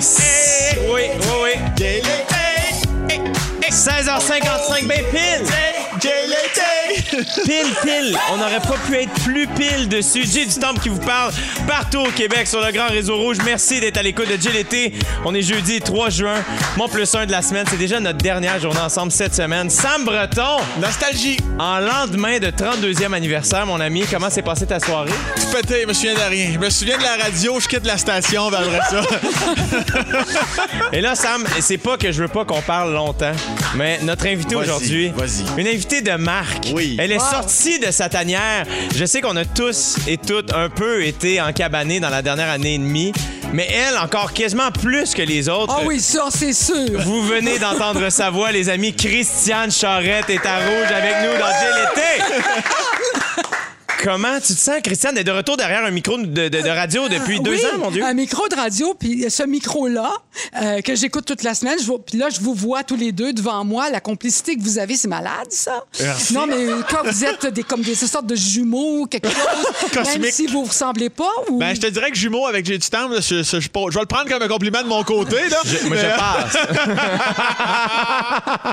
S- Oui, oui, oui. 16h55, eh, eh, eh, ben pile! Pile! On n'aurait pas pu être plus pile dessus. Jay du Temple qui vous parle partout au Québec sur le Grand Réseau Rouge. Merci d'être à l'écoute de l'été. On est jeudi 3 juin, mon plus un de la semaine. C'est déjà notre dernière journée ensemble cette semaine. Sam Breton, Nostalgie. en lendemain de 32e anniversaire, mon ami, comment s'est passée ta soirée? Tout pété, je me souviens de rien. Je me souviens de la radio, je quitte la station, ben après ça. Et là, Sam, c'est pas que je veux pas qu'on parle longtemps, mais notre invité aujourd'hui, vas-y. une invitée de marque. Oui. Elle est sortie de sa tanière. Je sais qu'on a tous et toutes un peu été encabanés dans la dernière année et demie, mais elle, encore quasiment plus que les autres. Ah oui, ça, c'est sûr. Vous venez d'entendre sa voix, les amis. Christiane Charrette est à rouge avec nous dans l'été. Comment tu te sens, Christiane, d'être de retour derrière un micro de, de- de radio depuis deux Oui, ans, mon Dieu? Un micro de radio, puis ce micro-là, euh, que j'écoute toute la semaine, je puis là, je vous vois tous les deux devant moi. La complicité que vous avez, c'est malade, ça. Merci. Non, mais quoi, vous êtes des, comme des sortes de jumeaux, quelque chose, même Cosmique. si vous ressemblais pas. Ou... Ben, je te dirais que jumeau avec temps, là, je, je- je- je vais le prendre comme un compliment de mon côté. Là. Je- moi, Mais, je euh, passe.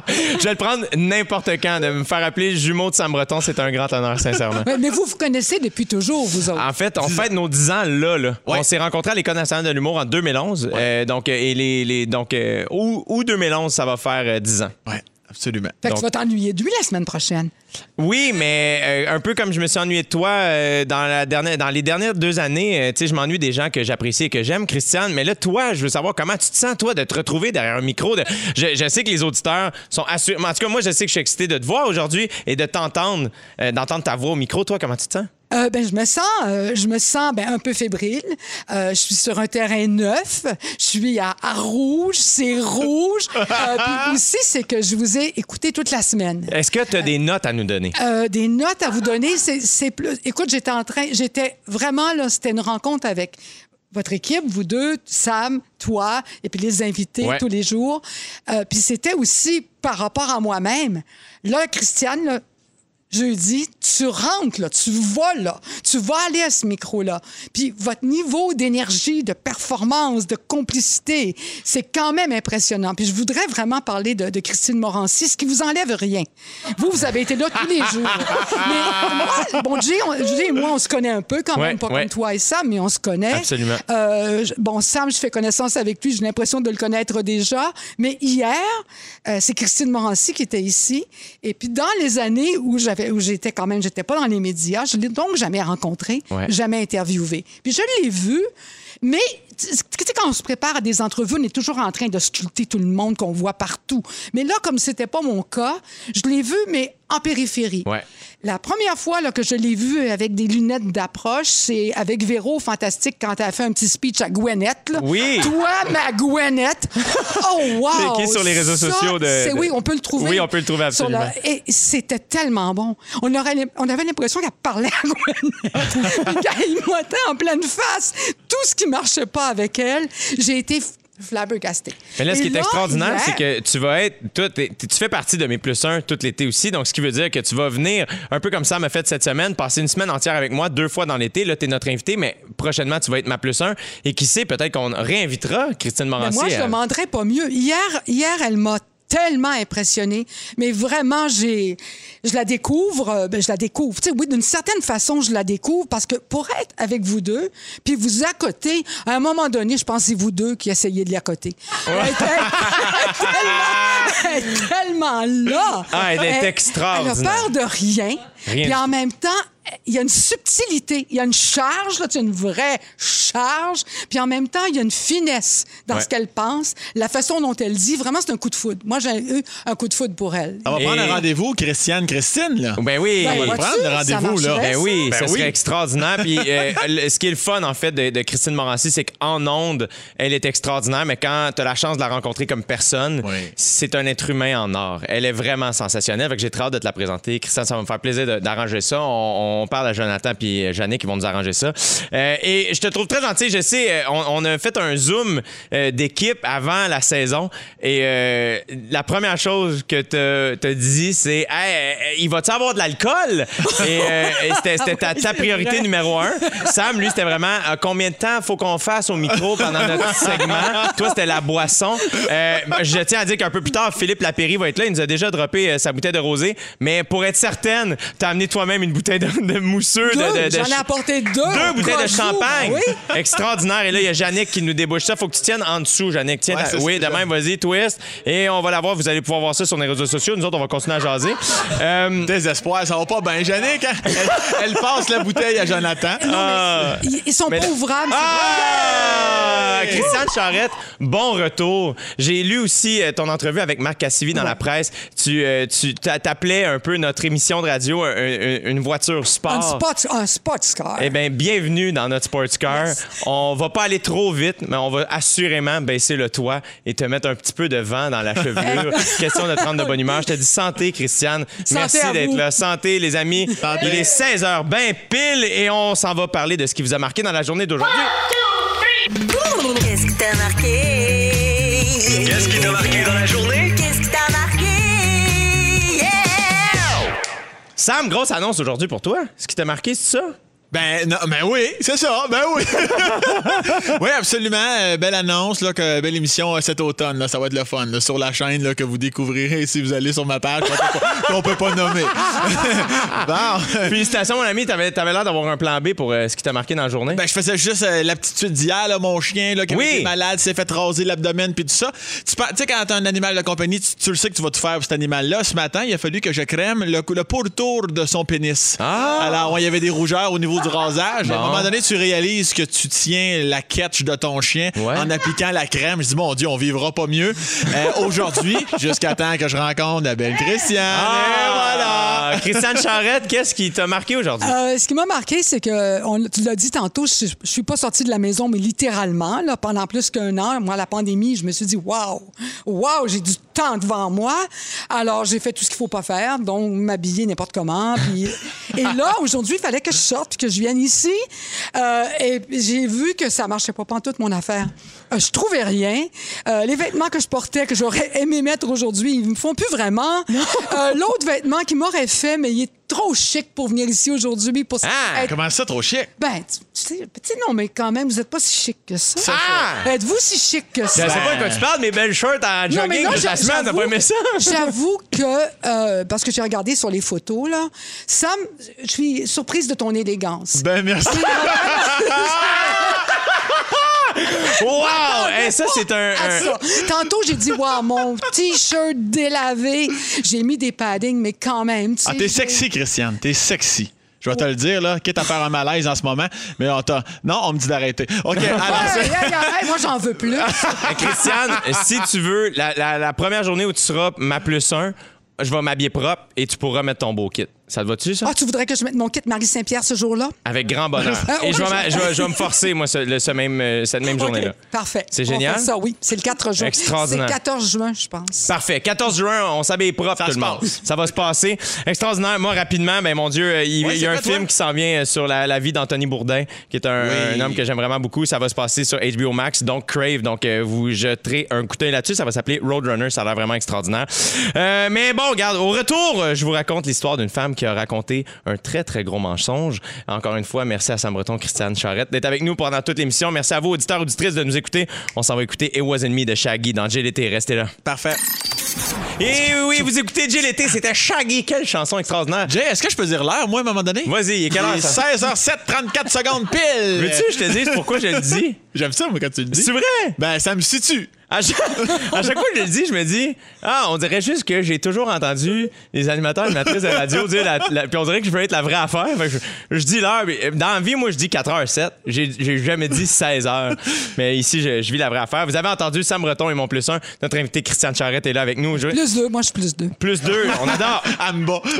je vais le prendre n'importe quand. De me faire appeler jumeau de Sam Breton, c'est un grand honneur, sincèrement. Ouais, mais vous vous connaissez depuis toujours, vous autres. En fait, on fête nos 10 ans là. là. Ouais. On s'est rencontrés à l'École nationale de l'humour en 2011. Euh, donc, euh, et les, les- donc euh, ou, ou 2011, ça va faire euh, 10 ans. Ouais, absolument. fait que donc- tu vas t'ennuyer de lui la semaine prochaine. Oui, mais euh, un peu comme je me suis ennuyé de toi euh, dans, la dernière, dans les dernières deux années, euh, tu sais, je m'ennuie des gens que j'apprécie et que j'aime, Christiane. Mais là, toi, je veux savoir comment tu te sens, toi, de te retrouver derrière un micro. de- je, je sais que les auditeurs sont assurés. En tout cas, moi, je sais que je suis excité de te voir aujourd'hui et de t'entendre, euh, d'entendre ta voix au micro. Toi, comment tu te sens? Euh, ben, je me sens, euh, je me sens ben, un peu fébrile. Euh, je suis sur un terrain neuf. Je suis à, à rouge, c'est rouge. Puis aussi, c'est que je vous ai écouté toute la semaine. Est-ce que tu as des notes à nous donner? Des notes à vous donner, c'est plus. Écoute, j'étais en train, j'étais vraiment là, c'était une rencontre avec votre équipe, vous deux, Sam, toi, et puis les invités Ouais. tous les jours. Puis c'était aussi par rapport à moi-même. Là, Christiane, là, jeudi, tu rentres, là, tu vas là, tu vas aller à ce micro-là. Puis votre niveau d'énergie, de performance, de complicité, c'est quand même impressionnant. Puis je voudrais vraiment parler de, de Christine Morancy, ce qui vous enlève rien. Vous, vous avez été là tous les jours. Mais moi, bon, Jay, on- Jay et moi, on se connaît un peu quand Ouais, même, pas ouais. comme toi et Sam, mais on se connaît. Absolument. Euh, bon, Sam, je fais connaissance avec lui, j'ai l'impression de le connaître déjà. Mais hier, euh, c'est Christine Morancy qui était ici. Et puis, dans les années où j'avais, où j'étais quand même, j'étais pas dans les médias, je l'ai donc jamais rencontré, Ouais. jamais interviewé. Puis, je l'ai vu, mais tu sais, quand on se prépare à des entrevues, on est toujours en train de sculpter tout le monde qu'on voit partout. Mais là, comme c'était pas mon cas, je l'ai vu, mais en périphérie. Ouais. La première fois là, que je l'ai vu avec des lunettes d'approche, c'est avec Véro Fantastique quand elle a fait un petit speech à Gwyneth. là. Oui. Toi, ma Gwyneth. Oh, wow! Qui est sur les réseaux Ça, sociaux de- c'est- de- Oui, on peut le trouver. Oui, on peut le trouver absolument. Et c'était tellement bon. On, aurait, l'im- on avait l'impression qu'elle parlait à qu'elle montait en pleine face tout ce qui marchait pas avec elle. J'ai été f- flabbergastée. Mais là, ce qui est extraordinaire, c'est que tu vas être. Toi, t'es- t'es- tu fais partie de mes plus un tout l'été aussi. Donc, ce qui veut dire que tu vas venir, un peu comme ça m'a fait cette semaine, passer une semaine entière avec moi, deux fois dans l'été. Là, tu es notre invité, mais prochainement, tu vas être ma plus un. Et qui sait, peut-être qu'on réinvitera Christine Mais Morancy. moi, je à- demanderais pas mieux. Hier, hier elle m'a tellement impressionnée. Mais vraiment, j'ai, je la découvre, euh, ben, je la découvre. Tu sais, oui, d'une certaine façon, je la découvre parce que pour être avec vous deux, puis vous accoter, à un moment donné, je pense que c'est vous deux qui essayez de l'accoter. Elle était- elle est tellement, elle est tellement là. Ah, elle est Elle- extraordinaire. Elle a peur de rien. Rien Puis en même temps, il y a une subtilité, il y a une charge, là, tu as une vraie charge, puis en même temps, il y a une finesse dans Ouais. ce qu'elle pense, la façon dont elle dit. Vraiment, c'est un coup de foudre. Moi, j'ai eu un coup de foudre pour elle. On va Et- prendre un rendez-vous, Christiane, Christine, là. Ben oui. Ben, On va le vois-tu, prendre, le rendez-vous, là. Ben oui, Ben ça oui. serait extraordinaire. Puis euh, ce qui est le fun, en fait, de, de Christine Morancy, c'est qu'en onde, elle est extraordinaire, mais quand tu as la chance de la rencontrer comme personne, Oui. c'est un être humain en or. Elle est vraiment sensationnelle. Fait que j'ai très hâte de te la présenter. Christiane, ça va me faire plaisir de- d'arranger ça. On, on parle à Jonathan puis Jannick qui vont nous arranger ça. Euh, et je te trouve très gentil. Je sais, euh, on, on a fait un zoom euh, d'équipe avant la saison et euh, la première chose que tu as dit, c'est Hey, il va-tu avoir de l'alcool? et et c'était c'était ta, ta priorité numéro un. Sam, lui, c'était vraiment combien de temps faut qu'on fasse au micro pendant notre segment. Toi, c'était la boisson. Je tiens à dire qu'un peu plus tard, Philippe Lapéry va être là. Il nous a déjà droppé sa bouteille de rosé. Mais pour être certaine, t'as amené toi-même une bouteille de, de mousseux. de- Deux, de, de j'en ai apporté deux. deux bouteilles de champagne. Oui. Extraordinaire. Et là, il y a Yannick qui nous débouche ça. Faut que tu tiennes en dessous, Yannick. Tiens, Ouais, oui, c'est de même, vas-y, twist. Et on va la voir. Vous allez pouvoir voir ça sur les réseaux sociaux. Nous autres, on va continuer à jaser. Euh, Désespoir, ça va pas bien. Jannick, hein? elle, elle passe la bouteille à Jonathan. ah. Ils, ils sont Mais pas là- ouvrables. Ah! Ouais. Christiane Charrette, bon retour. J'ai lu aussi euh, ton entrevue avec Marc Cassivi dans la presse. Tu, euh, tu t'a- t'appelais un peu notre émission de radio un- un- une voiture sport. Un spot, un spot car. Eh bien, bienvenue dans notre sports car. On va pas aller trop vite, mais on va assurément baisser le toit et te mettre un petit peu de vent dans la chevelure. Question de te rendre de bonne humeur. Je te dis santé, Christiane. Merci d'être là. Santé, les amis. Santé. Il est 16 h ben pile et on s'en va parler de ce qui vous a marqué dans la journée d'aujourd'hui. Qu'est-ce qui t'a marqué? Qu'est-ce qui t'a marqué dans la journée? Qu'est-ce qui t'a marqué? Sam, grosse annonce aujourd'hui pour toi. Ce qui t'a marqué, c'est ça? Ben, non, ben oui, c'est ça, ben oui. oui, absolument. Euh, belle annonce, là, que, belle émission euh, cet automne. Là, ça va être le fun. là, sur la chaîne là, que vous découvrirez si vous allez sur ma page qu'on peut pas, peut pas nommer. bon. Félicitations, mon ami. T'avais, t'avais l'air d'avoir un plan B pour euh, ce qui t'a marqué dans la journée. Ben, je faisais juste la petite suite d'hier, mon chien là, qui Oui. été malade, s'est fait raser l'abdomen puis tout ça. Tu sais, quand t'as un animal de compagnie, tu, tu le sais que tu vas tout faire pour cet animal-là. Ce matin, il a fallu que je crème le, le pourtour de son pénis. Ah! Alors, ouais, il y avait des rougeurs au niveau du rasage. À un moment donné, tu réalises que tu tiens la catch de ton chien Ouais. en appliquant la crème. Je dis, mon Dieu, on vivra pas mieux. Euh, Aujourd'hui, jusqu'à temps que je rencontre la belle Christiane. Et voilà! Ah, Christiane Charrette, qu'est-ce qui t'a marqué aujourd'hui? Euh, ce qui m'a marqué, c'est que, on, tu l'as dit tantôt, je, je suis pas sortie de la maison, mais littéralement, là, pendant plus qu'un an. Moi, la pandémie, je me suis dit, waouh, waouh, j'ai du temps devant moi. Alors, j'ai fait tout ce qu'il faut pas faire, donc m'habiller n'importe comment. Puis, et là, aujourd'hui, il fallait que je sorte, puis que je vienne ici. Euh, et j'ai vu que ça marchait pas toute mon affaire. Euh, je trouvais rien. Euh, les vêtements que je portais, que j'aurais aimé mettre aujourd'hui, ils me font plus vraiment. L'autre vêtement qui m'aurait fait, mais il est trop chic pour venir ici aujourd'hui. Pour Ah, être- Comment ça, trop chic? Ben, tu tu sais, petit non, mais quand même, vous êtes pas si chic que ça. Ah! Êtes-vous si chic que Je ça? sais pas de quoi tu parles, mes belles shirts en Non, mais jogging toute la semaine, t'as j'avoue- pas aimé ça? J'avoue que, euh, parce que j'ai regardé sur les photos, là, Sam, je suis surprise de ton élégance. Ben, merci. Wow! Hey, ça, c'est un. ça. Tantôt, j'ai dit, wow, mon T-shirt délavé. J'ai mis des paddings, mais quand même. tu Ah, t'es sexy, Christiane. T'es sexy. Je vais te le dire, là, quitte à faire un malaise en ce moment, mais on t'a- Non, on me dit d'arrêter. OK, alors... Hey, hey, moi, j'en veux plus. Christiane, si tu veux, la, la- la première journée où tu seras ma plus un, je vais m'habiller propre et tu pourras mettre ton beau kit. Ça te va-tu, ça? Ah, tu voudrais que je mette mon kit Marie Saint-Pierre ce jour-là? Avec grand bonheur. Ah, Et je vais, ouais, ma- je- je vais- je vais me forcer, moi, ce, le- ce même, euh, cette même journée-là. OK, Parfait. C'est On génial? fait ça, oui. C'est le 4 juin. Extraordinaire. C'est le 14 juin, je pense. Parfait. 14 juin, on s'habille propre, Ça tout se le monde. passe. Ça va se passer. Extraordinaire. Moi, rapidement, ben mon Dieu, euh, il, y a un film toi? qui s'en vient euh, sur la, la vie d'Anthony Bourdin, qui est un, Oui. un homme que j'aime vraiment beaucoup. Ça va se passer sur HBO Max, donc Crave. Donc, euh, vous jeterez un coup d'œil là-dessus. Ça va s'appeler Roadrunner. Ça a l'air vraiment extraordinaire. Euh, mais bon, regarde, au retour, je vous raconte l'histoire d'une femme qui a raconté un très, très gros mensonge. Encore une fois, merci à Sam Breton, Christiane Charrette d'être avec nous pendant toute l'émission. Merci à vous, auditeurs, auditrices, de nous écouter. On s'en va écouter It Wasn't Me de Shaggy dans GLT. Restez là. Parfait. Et oui, vous écoutez l'été, c'était Shaggy. Quelle chanson extraordinaire. Jay, est-ce que je peux dire l'heure, moi, à un moment donné? Vas-y, il est quelle heure, Il est ça? 16h07, 34 secondes pile. Veux-tu que je te dise pourquoi je le dis? J'aime ça, moi, quand tu le dis. C'est vrai? Ben, ça me situe. À chaque, à chaque fois que je le dis, je me dis, ah, on dirait juste que j'ai toujours entendu les animateurs et animatrices de radio dire, la, la- puis on dirait que je veux être la vraie affaire. Fait que je, je dis l'heure, mais dans la vie, moi, je dis 4h07. J'ai j'ai jamais dit 16h. Mais ici, je, je vis la vraie affaire. Vous avez entendu Sam Breton et mon plus un. Notre invité Christiane Charrette est là avec nous. Je- Plus deux, moi, je suis plus deux. plus deux, on adore. Amba.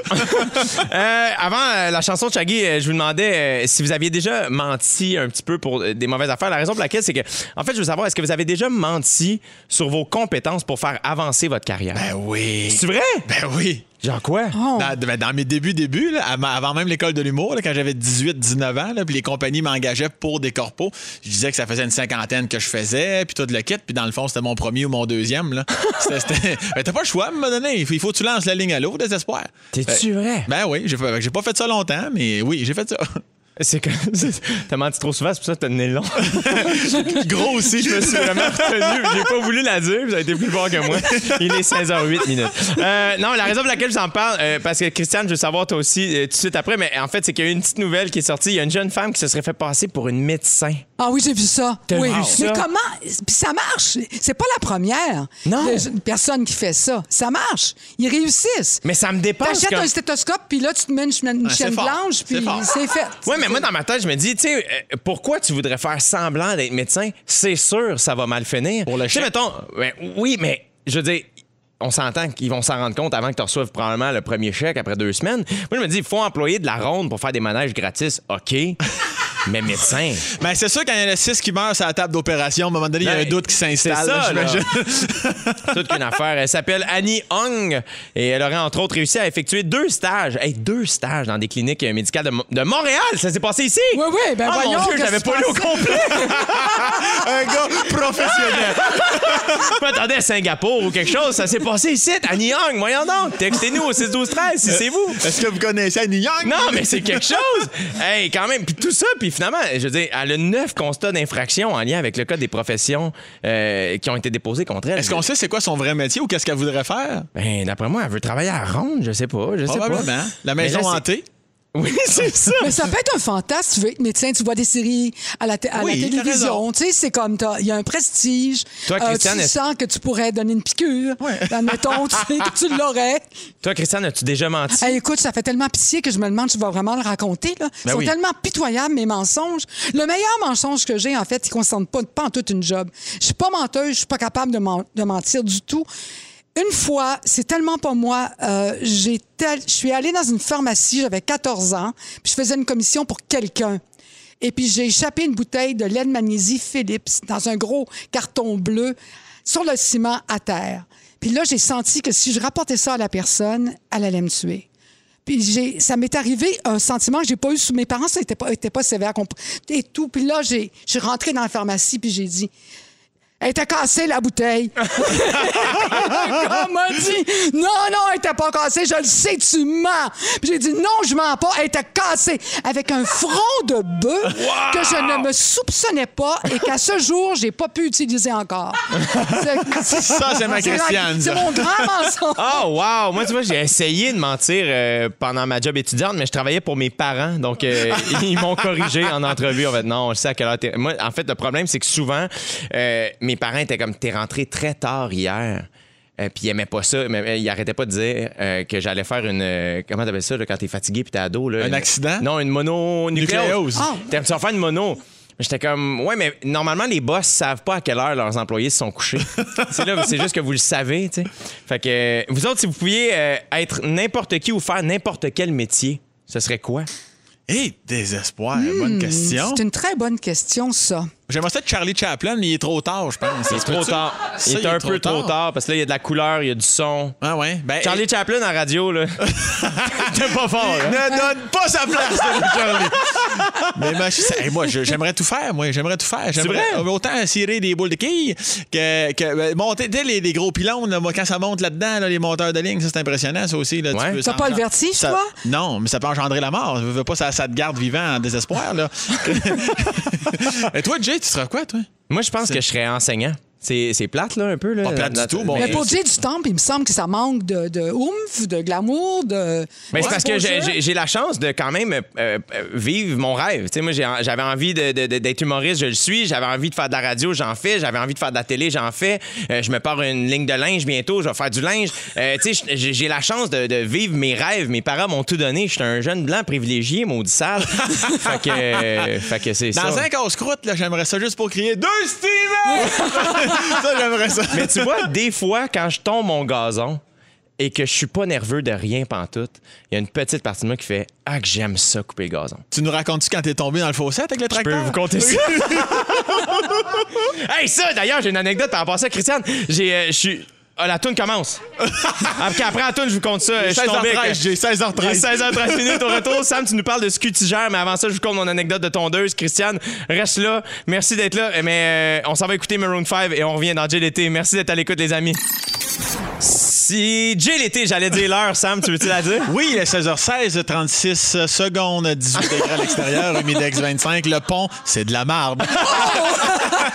Euh, avant euh, la chanson de Shaggy, euh, je vous demandais euh, si vous aviez déjà menti un petit peu pour euh, des mauvaises affaires. La raison pour laquelle, c'est que, en fait, je veux savoir, est-ce que vous avez déjà menti sur vos compétences pour faire avancer votre carrière? Ben oui. C'est vrai? Ben oui. Genre quoi? Oh. Dans, ben, dans mes débuts, débuts, là, avant même l'école de l'humour, là, quand j'avais 18-19 ans, là, puis les compagnies m'engageaient pour des corpos, je disais que ça faisait une cinquantaine que je faisais, puis tout le kit, puis dans le fond, c'était mon premier ou mon deuxième. Là. C'était, ben, t'as pas le choix à un moment donné. Il faut, que tu lances la ligne à l'eau, désespoir. T'es-tu vrai? Ben oui, j'ai, fait- j'ai pas fait ça longtemps, mais oui, j'ai fait ça. C'est que t'as menti trop souvent, c'est pour ça que t'as le nez long. Gros aussi. Je me suis vraiment retenu. J'ai pas voulu la dire, vous avez été plus fort que moi. Il est 16h08 minutes. Euh, non, la raison pour laquelle je t'en parle, euh, parce que Christiane, je veux savoir toi aussi euh, tout de suite après, mais en fait, c'est qu'il y a une petite nouvelle qui est sortie. Il y a une jeune femme qui se serait fait passer pour une médecin. Ah oui, j'ai vu ça. T'as oui. vu ça? Mais comment? Puis ça marche. C'est pas la première Non. de- une personne qui fait ça. Ça marche. Ils réussissent. Mais ça me dépasse. T'achètes un stéthoscope, puis là, tu te mets une, une Ah, c'est chaîne fort. blanche, puis C'est fort. c'est fait. Ouais, mais moi, dans ma tête, je me dis, tu sais, euh, pourquoi tu voudrais faire semblant d'être médecin? C'est sûr, ça va mal finir. Pour le Tu sais, chèque. mettons, ben, oui, mais je veux dire, on s'entend qu'ils vont s'en rendre compte avant que tu reçoives probablement le premier chèque après deux semaines. Moi, je me dis, il faut employer de la ronde pour faire des manèges gratis. OK. mais médecin. Ben, c'est sûr, quand il y en a six qui meurent sur la table d'opération, à un moment donné, il y a un doute qui s'installe. c'est ça, j'imagine. Toute qu'une affaire. Elle s'appelle Annie Hong et elle aurait entre autres réussi à effectuer deux stages. Hey, deux stages dans des cliniques médicales de, Mo- de Montréal. Ça s'est passé ici. Oui, oui, ben Ah, mon voyons, Dieu, je qu'est-ce l'avais que pas lu au complet. un gars professionnel. Je m'attendais à Singapour ou quelque chose. Ça s'est passé ici. Annie Young, voyons donc. Textez-nous au 6 12 13 si c'est vous. Est-ce que vous connaissez Annie Young? Non, mais c'est quelque chose. Hey, quand même. Puis tout ça, puis finalement, je veux dire, elle a neuf constats d'infraction en lien avec le code des professions euh, qui ont été déposés contre elle. Est-ce qu'on sait c'est quoi son vrai métier ou qu'est-ce qu'elle voudrait faire? Ben, d'après moi, elle veut travailler à Ronde, je sais pas. Je sais pas. La Mais maison là, hantée. Oui, c'est ça. Mais ça peut être un fantasme. Tu veux être médecin, tu vois des séries à la, à Oui, la télévision. Tu sais, c'est comme, il y a un prestige. Euh, Toi, Christiane, tu sens que tu pourrais donner une piqûre. Admettons, tu sais que tu l'aurais. Toi, Christiane, as-tu déjà menti? Écoute, ça fait tellement pitié que je me demande si tu vas vraiment le raconter. Là. Ils Ben sont oui. tellement pitoyables, mes mensonges. Le meilleur mensonge que j'ai, en fait, il ne concerne pas, pas en toute une job. Je suis pas menteuse, je suis pas capable de mentir du tout. Une fois, c'est tellement pas moi, euh, j'ai je suis allée dans une pharmacie, j'avais 14 ans, puis je faisais une commission pour quelqu'un. Et puis j'ai échappé une bouteille de lait de magnésie Philips dans un gros carton bleu sur le ciment à terre. Puis là, j'ai senti que si je rapportais ça à la personne, elle allait me tuer. Puis j'ai, ça m'est arrivé un sentiment que j'ai pas eu sous mes parents, ça n'était pas, pas sévère et tout. Puis là, j'ai, je suis rentrée dans la pharmacie puis j'ai dit, elle était cassée la bouteille. On m'a dit, non, non, elle était pas cassée, je le sais, tu mens. Puis j'ai dit, non, je mens pas, elle était cassée. Avec un front de bœuf que je ne me soupçonnais pas et qu'à ce jour, j'ai pas pu utiliser encore. C'est- Ça, c'est ma Christiane, C'est mon grand mensonge. Oh, wow! Moi, tu vois, j'ai essayé de mentir euh, pendant ma job étudiante, mais je travaillais pour mes parents. Donc, euh, ils m'ont corrigé en entrevue. En fait, non, je sais à quelle heure Moi, en fait, le problème, c'est que souvent, euh, mes parents étaient comme, t'es rentré très tard hier. Euh, puis ils aimaient pas ça. Mais, ils arrêtaient pas de dire euh, que j'allais faire une. euh, comment t'appelles ça, là, quand t'es fatigué puis t'es ado? Là, Un Une- accident? Non, une mononucléose. Nucléose. Ah. T'aimes- Tu vas faire une mono? J'étais comme, ouais, mais normalement, les boss savent pas à quelle heure leurs employés se sont couchés. c'est là, c'est juste que vous le savez, tu sais. Fait que, vous autres, si vous pouviez euh, être n'importe qui ou faire n'importe quel métier, ce serait quoi? Hé, désespoir. Bonne question. C'est une très bonne question, ça. J'aimerais ça être Charlie Chaplin, mais il est trop tard, je pense. Il est trop tard. Ça, Il est un peu trop tard parce que là, il y a de la couleur, il y a du son. Ah ouais? Ben, Charlie Chaplin en radio, là. T'es pas fort, hein? Ne donne pas sa place, Charlie. Mais moi, hey, moi, j'aimerais tout faire. Moi, j'aimerais tout faire. J'aimerais autant cirer des boules de quilles que, que euh, monter. Tu sais, les, les gros pylônes, là, moi, quand ça monte là-dedans, là, les monteurs de ligne, ça, c'est impressionnant, ça aussi. Là, tu Ouais. peux- T'as pas le vertige, ça- toi? Non, mais ça peut engendrer la mort. Je veux pas, ça, ça te garde vivant en désespoir, là. Et toi, Jay, tu seras quoi, toi? Moi, je pense que je serais enseignant. C'est plate, là, un peu. Là, Pas plate du tout, bon. Mais pour Jay du Temple, il me semble que ça manque de, de oomph, de glamour, de. Mais c'est parce que j'ai- la chance de quand même euh, euh, vivre mon rêve. Tu sais, moi, j'avais envie de- de- de- d'être humoriste, je le suis. J'avais envie de faire de la radio, j'en fais. J'avais envie de faire de la télé, j'en fais. Euh, je me pars une ligne de linge bientôt, je vais faire du linge. Euh, tu sais, j'ai la chance de, de vivre mes rêves. Mes parents m'ont tout donné. Je suis un jeune blanc privilégié, maudit sale. fait que, euh, fait que c'est ça. Dans un casse-croûte, là, j'aimerais ça juste pour crier Deux Steven! ça, j'aimerais ça. Mais tu vois, des fois, quand je tombe mon gazon et que je suis pas nerveux de rien pantoute, il y a une petite partie de moi qui fait Ah, que j'aime ça, couper le gazon. Tu nous racontes-tu quand t'es tombé dans le fossé avec le Je peux tracteur? vous compter ça. hey, ça, d'ailleurs, j'ai une anecdote par rapport à ça, Christiane. J'ai, euh, je suis. Ah, la toune commence. après, après la toune, je vous compte ça. Je suis tombé avec- 16h13, j'ai 16h13. Il est 16h13 minutes au retour. Sam, tu nous parles de ce que tu gères, mais avant ça, je vous compte mon anecdote de tondeuse. Christiane, reste là. Merci d'être là. Mais euh, on s'en va écouter Maroon 5 et on revient dans Jay l'été. Merci d'être à l'écoute, les amis. Si Jay l'été, j'allais dire l'heure, Sam, tu veux-tu la dire? Oui, il est 16h16, 36 secondes, 18 degrés à l'extérieur, humidex 25. Le pont, c'est de la marde.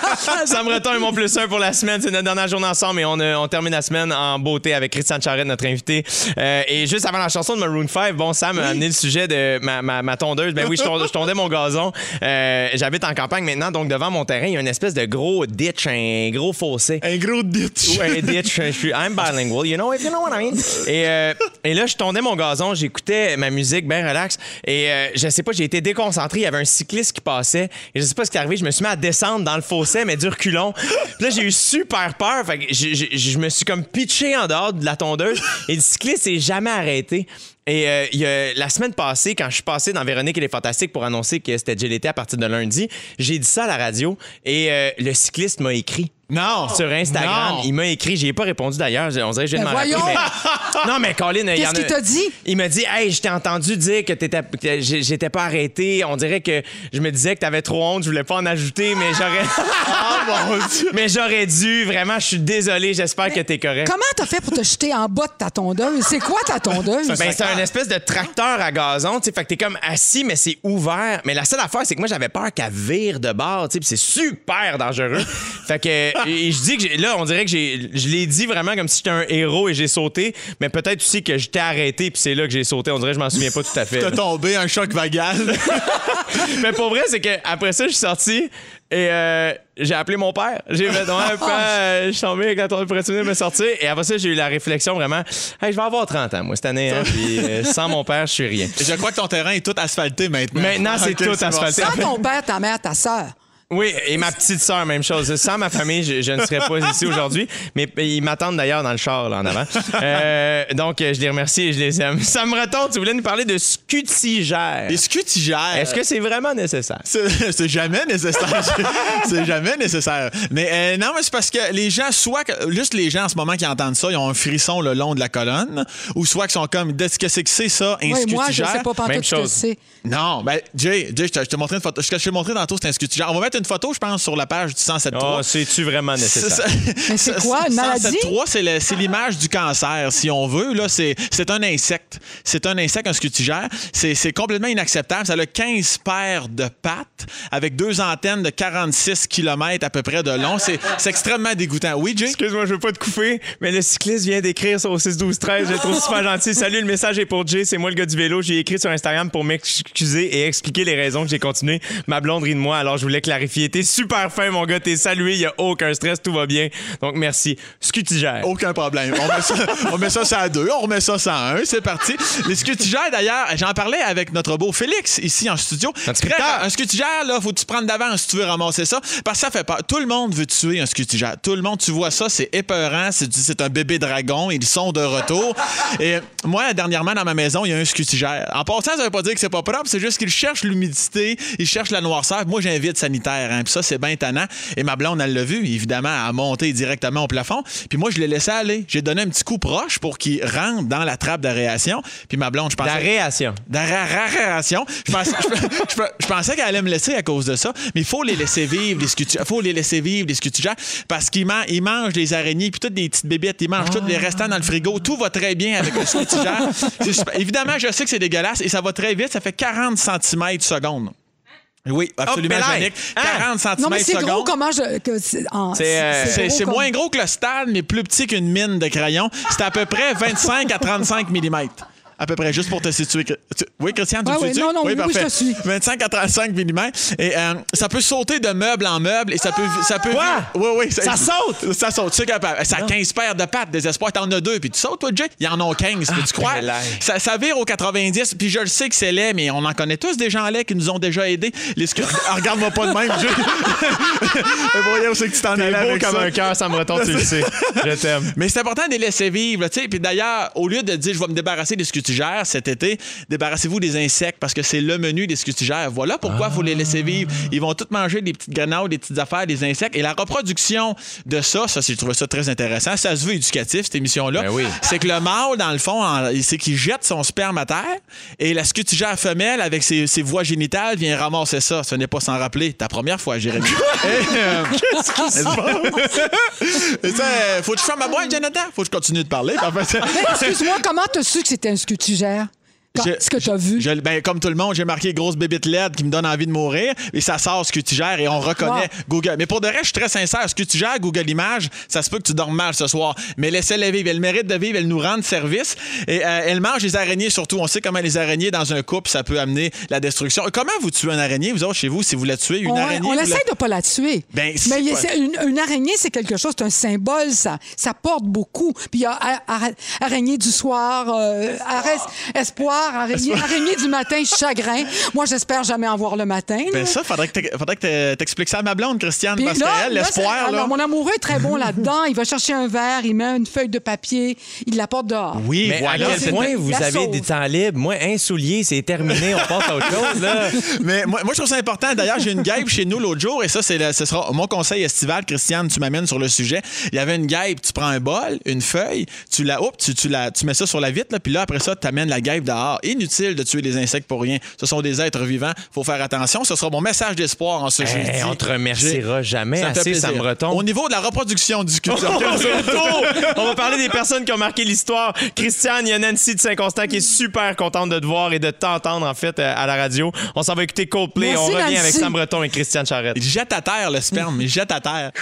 Sam Breton est mon plus un pour la semaine. C'est notre dernière journée ensemble et on, euh, on termine la semaine en beauté avec Christian Charette, notre invité. Euh, et juste avant la chanson de Maroon 5, bon, Sam a amené le sujet de ma, ma- ma tondeuse. Ben oui, je, tondais, je tondais mon gazon. Euh, J'habite en campagne maintenant, donc devant mon terrain, il y a une espèce de gros ditch, un gros fossé. Un gros ditch. Ou un ditch. Je suis I'm bilingual, you know, if you know what I mean? Et, euh, et là, je tondais mon gazon, j'écoutais ma musique bien relax. Et je sais pas, j'ai été déconcentré. Il y avait un cycliste qui passait. Et je sais pas ce qui est arrivé. Je me suis mis à descendre dans le fossé, mais du reculon. Puis là, j'ai eu super peur. Fait que je, je- je me suis comme pitché en dehors de la tondeuse. Et le cycliste s'est jamais arrêté. Et euh, y a- la semaine passée, quand je suis passé dans Véronique et les Fantastiques pour annoncer que c'était GLT à partir de lundi, j'ai dit ça à la radio et euh, le cycliste m'a écrit Non. sur Instagram. Non. Il m'a écrit, j'y ai pas répondu d'ailleurs. On dirait que je viens de m'en rappeler, voyons! mais- Non, mais Colin, il y Qu'est-ce en a- qu'il t'a dit? Il m'a dit, hey, je t'ai entendu dire que t'étais- que j'ai- j'étais pas arrêté. On dirait que je me disais que t'avais trop honte, je voulais pas en ajouter, mais j'aurais. Ah, mon Dieu. mais j'aurais dû. Vraiment, je suis désolé. J'espère que t'es correct. Comment t'as fait pour te jeter en bas de ta tondeuse? C'est quoi ta tondeuse? Ben, c'est un espèce de tracteur à gazon, tu sais. Fait que t'es comme assis, mais c'est ouvert. Mais la seule affaire, c'est que moi, j'avais peur qu'elle vire de bord, tu sais. puis c'est super dangereux. fait que, et je dis que j'ai- là, on dirait que je l'ai dit vraiment comme si j'étais un héros et j'ai sauté. Mais peut-être aussi que j'étais arrêté, puis c'est là que j'ai sauté. On dirait que je m'en souviens pas tout à fait. T'as tombé, un choc vagal. mais pour vrai, c'est que après ça, je suis sorti et euh, j'ai appelé mon père. J'ai fait, ouais, père, euh, je suis tombé avec la tournée pour venir me sortir. Et après ça, j'ai eu la réflexion vraiment, hey, je vais avoir 30 ans, moi, cette année. Hein, puis euh, sans mon père, je suis rien. Je crois que ton terrain est tout asphalté maintenant. Maintenant, c'est tout asphalté. Sans ton père, ta mère, ta sœur. Oui, et ma petite sœur, même chose. Sans ma famille, je, je ne serais pas ici aujourd'hui. Mais ils m'attendent d'ailleurs dans le char, là, en avant. Euh, donc, je les remercie et je les aime. Sam Breton, tu voulais nous parler de scutigère. Les scutigères. Est-ce que c'est vraiment nécessaire? C'est jamais nécessaire. c'est jamais nécessaire. Mais euh, non, mais c'est parce que les gens, soit que- juste les gens en ce moment qui entendent ça, ils ont un frisson le long de la colonne, ou soit qu'ils sont comme, qu'est-ce que c'est que c'est ça, un Oui, moi, je scutigère? sais pas Même pantoute ce que chose. c'est. Non, ben, Jay, Jay, je te- je t'ai montré une photo. Ce que je t'ai montré tantôt, c'est un scutigère. On va mettre une photo, je pense, sur la page du 107.3. Oh, c'est-tu vraiment nécessaire? Mais c'est quoi, une maladie? 107.3, c'est le- c'est l'image du cancer, si on veut. Là, c'est, c'est un insecte. C'est un insecte, un scutigère. C'est, c'est complètement inacceptable. Ça a 15 paires de pattes avec deux antennes de 46 km à peu près de long. C'est, c'est extrêmement dégoûtant. Oui, Jay? Excuse-moi, je veux pas te couper, mais le cycliste vient d'écrire sur 6 12 13 Je le trouve super gentil. Salut, le message est pour Jay. C'est moi le gars du vélo. J'ai écrit sur Instagram pour m'excuser et expliquer les raisons que j'ai continué. Ma blonde rit de moi, alors je voulais clarifier. T'es super fin, mon gars. T'es salué. Y a aucun stress. Tout va bien. Donc, merci. Scutigère. Aucun problème. On met, ça, on met ça, ça à deux, on remet ça, ça à un, c'est parti. Les scutigères, d'ailleurs, j'en parlais avec notre beau Félix ici en studio. Très- un scutigère, là, faut que tu prennes d'avance si tu veux ramasser ça? Parce que ça fait peur. Tout le monde veut tuer un scutigère. Tout le monde, tu vois ça, c'est épeurant. C'est, un bébé dragon. Ils sont de retour. Et moi, dernièrement, dans ma maison, il y a un scutigère. En passant, ça veut pas dire que c'est pas propre. C'est juste qu'il cherche l'humidité, il cherche la noirceur. Moi, j'ai un Hein, puis ça, c'est bien tannant. Et ma blonde, elle l'a vu, évidemment, elle a monté directement au plafond. Puis moi, je l'ai laissé aller. J'ai donné un petit coup proche pour qu'il rentre dans la trappe d'aération. Puis ma blonde, je pensais... D'aération. D'aération. Je pensais, je, je- je pensais qu'elle allait me laisser à cause de ça, mais il faut les laisser vivre, les scutigères. faut les laisser vivre, les scutigères, parce qu'ils man- ils mangent des araignées, puis toutes des petites bébêtes, ils mangent tous les restants dans le frigo. Tout va très bien avec le scutigère. Évidemment, je sais que c'est dégueulasse et ça va très vite. Ça fait 40 cm seconde. Oui, absolument Hop, génique. hein? 40 cm Non, mais c'est secondes. gros comment je. c'est C'est, euh, C'est comme- moins gros que le stade, mais plus petit qu'une mine de crayon. C'est à peu près 25 à 35 mm. À peu près, juste pour te situer. Tu- Oui, Christian, tu Ouais, me situes? non, non, oui, oui, je te suis. 25 à 35 mm. Et euh, ça peut sauter de meuble en meuble et ça peut. Ça peut? Oui, oui. Ça saute? Ça saute, c'est capable. Ça a 15 paires de pattes, désespoir. T'en as deux, puis tu sautes, toi, Jay? Il y en a 15, Ah, peux-tu croire? quel air. Ça, ça vire au 90, puis je le sais que c'est laid, mais on en connaît tous des gens laids qui nous ont déjà aidés. Les Ah, Regarde-moi pas de même. Mais voyons c'est que tu t'en allais beau avec comme ça. un cœur, Sam Breton, tu le sais. Je t'aime. Mais c'est important de les laisser vivre. tu sais. Puis d'ailleurs, au lieu de dire je vais me débarrasser des scutigères cet été, débarrassez-vous des insectes parce que c'est le menu des scutigères. Voilà pourquoi il faut les laisser vivre. Ils vont tous manger des petites grenades, des petites affaires, des insectes. Et la reproduction de ça, ça, j'ai trouvé ça très intéressant. Ça se veut éducatif, cette émission-là. Ben oui. C'est que le mâle, dans le fond, c'est qu'il jette son sperme à terre et la scutigère femelle, avec ses, ses voies génitales, vient ramasser ça. Ce n'est pas sans rappeler ta première fois, Jérémy. Euh, et ça, euh, faut que je ferme ma boîte, Jonathan? Faut que je continue de parler. Mais excuse-moi, comment t'as su que c'était un scutigère? Quand- Je- Ce que t'as vu? je- ben, comme tout le monde, j'ai marqué grosse bébite LED qui me donne envie de mourir et ça sort scutigère et on reconnaît Wow. Google. Mais pour de vrai, je suis très sincère. Scutigère, Google Images, ça se peut que tu dormes mal ce soir. Mais laissez-la vivre. Elle mérite de vivre. Elle nous rend service. Et euh, elle mange les araignées surtout. On sait comment les araignées dans un couple, ça peut amener la destruction. Comment vous tuez une araignée, vous autres, chez vous, si vous la tuez, une on, araignée? on vous la- essaie de pas la tuer. Ben, mais pas- une, une araignée, c'est quelque chose, c'est un symbole, ça. Ça porte beaucoup. Puis il y a a- ara- araignée du soir, euh, espoir, araignée, araignée du matin, chagrin. Moi, j'espère jamais en voir le matin. Ben ça, faudrait que t'expliques ça à ma blonde, Christiane, Puis parce qu'elle, l'espoir, là... alors, mon amoureux est très bon là-dedans. Il va chercher un verre, il met une feuille de papier, il la porte dehors. Oui, Mais voilà. à quel point vous la avez sauve. des temps libres? Moi, un soulier, c'est terminé, on passe à autre chose. Là. Mais moi, moi, je trouve ça important. D'ailleurs, j'ai une guêpe chez nous l'autre jour, et ça, c'est le- ce sera mon conseil estival. Christiane, tu m'amènes sur le sujet. Il y avait une guêpe, tu prends un bol, une feuille, tu la, oups, tu, tu la, tu mets ça sur la vitre, là, puis là, après ça, tu amènes la guêpe dehors. Inutile de tuer les insectes pour rien. Ce sont des êtres vivants. faut faire attention. Ce sera mon message d'espoir en ce jeudi. Hey, on te remerciera jamais Ça me fait assez. Sam Breton. Au niveau de la reproduction du sculpteur. On va parler des personnes qui ont marqué l'histoire. Christiane, il y a Nancy de Saint-Constant qui est super contente de te voir et de t'entendre, en fait, euh, à la radio. On s'en va écouter Coldplay. Merci, on revient Nancy. avec Sam Breton et Christiane Charrette. Il jette à terre le sperme, il jette à terre.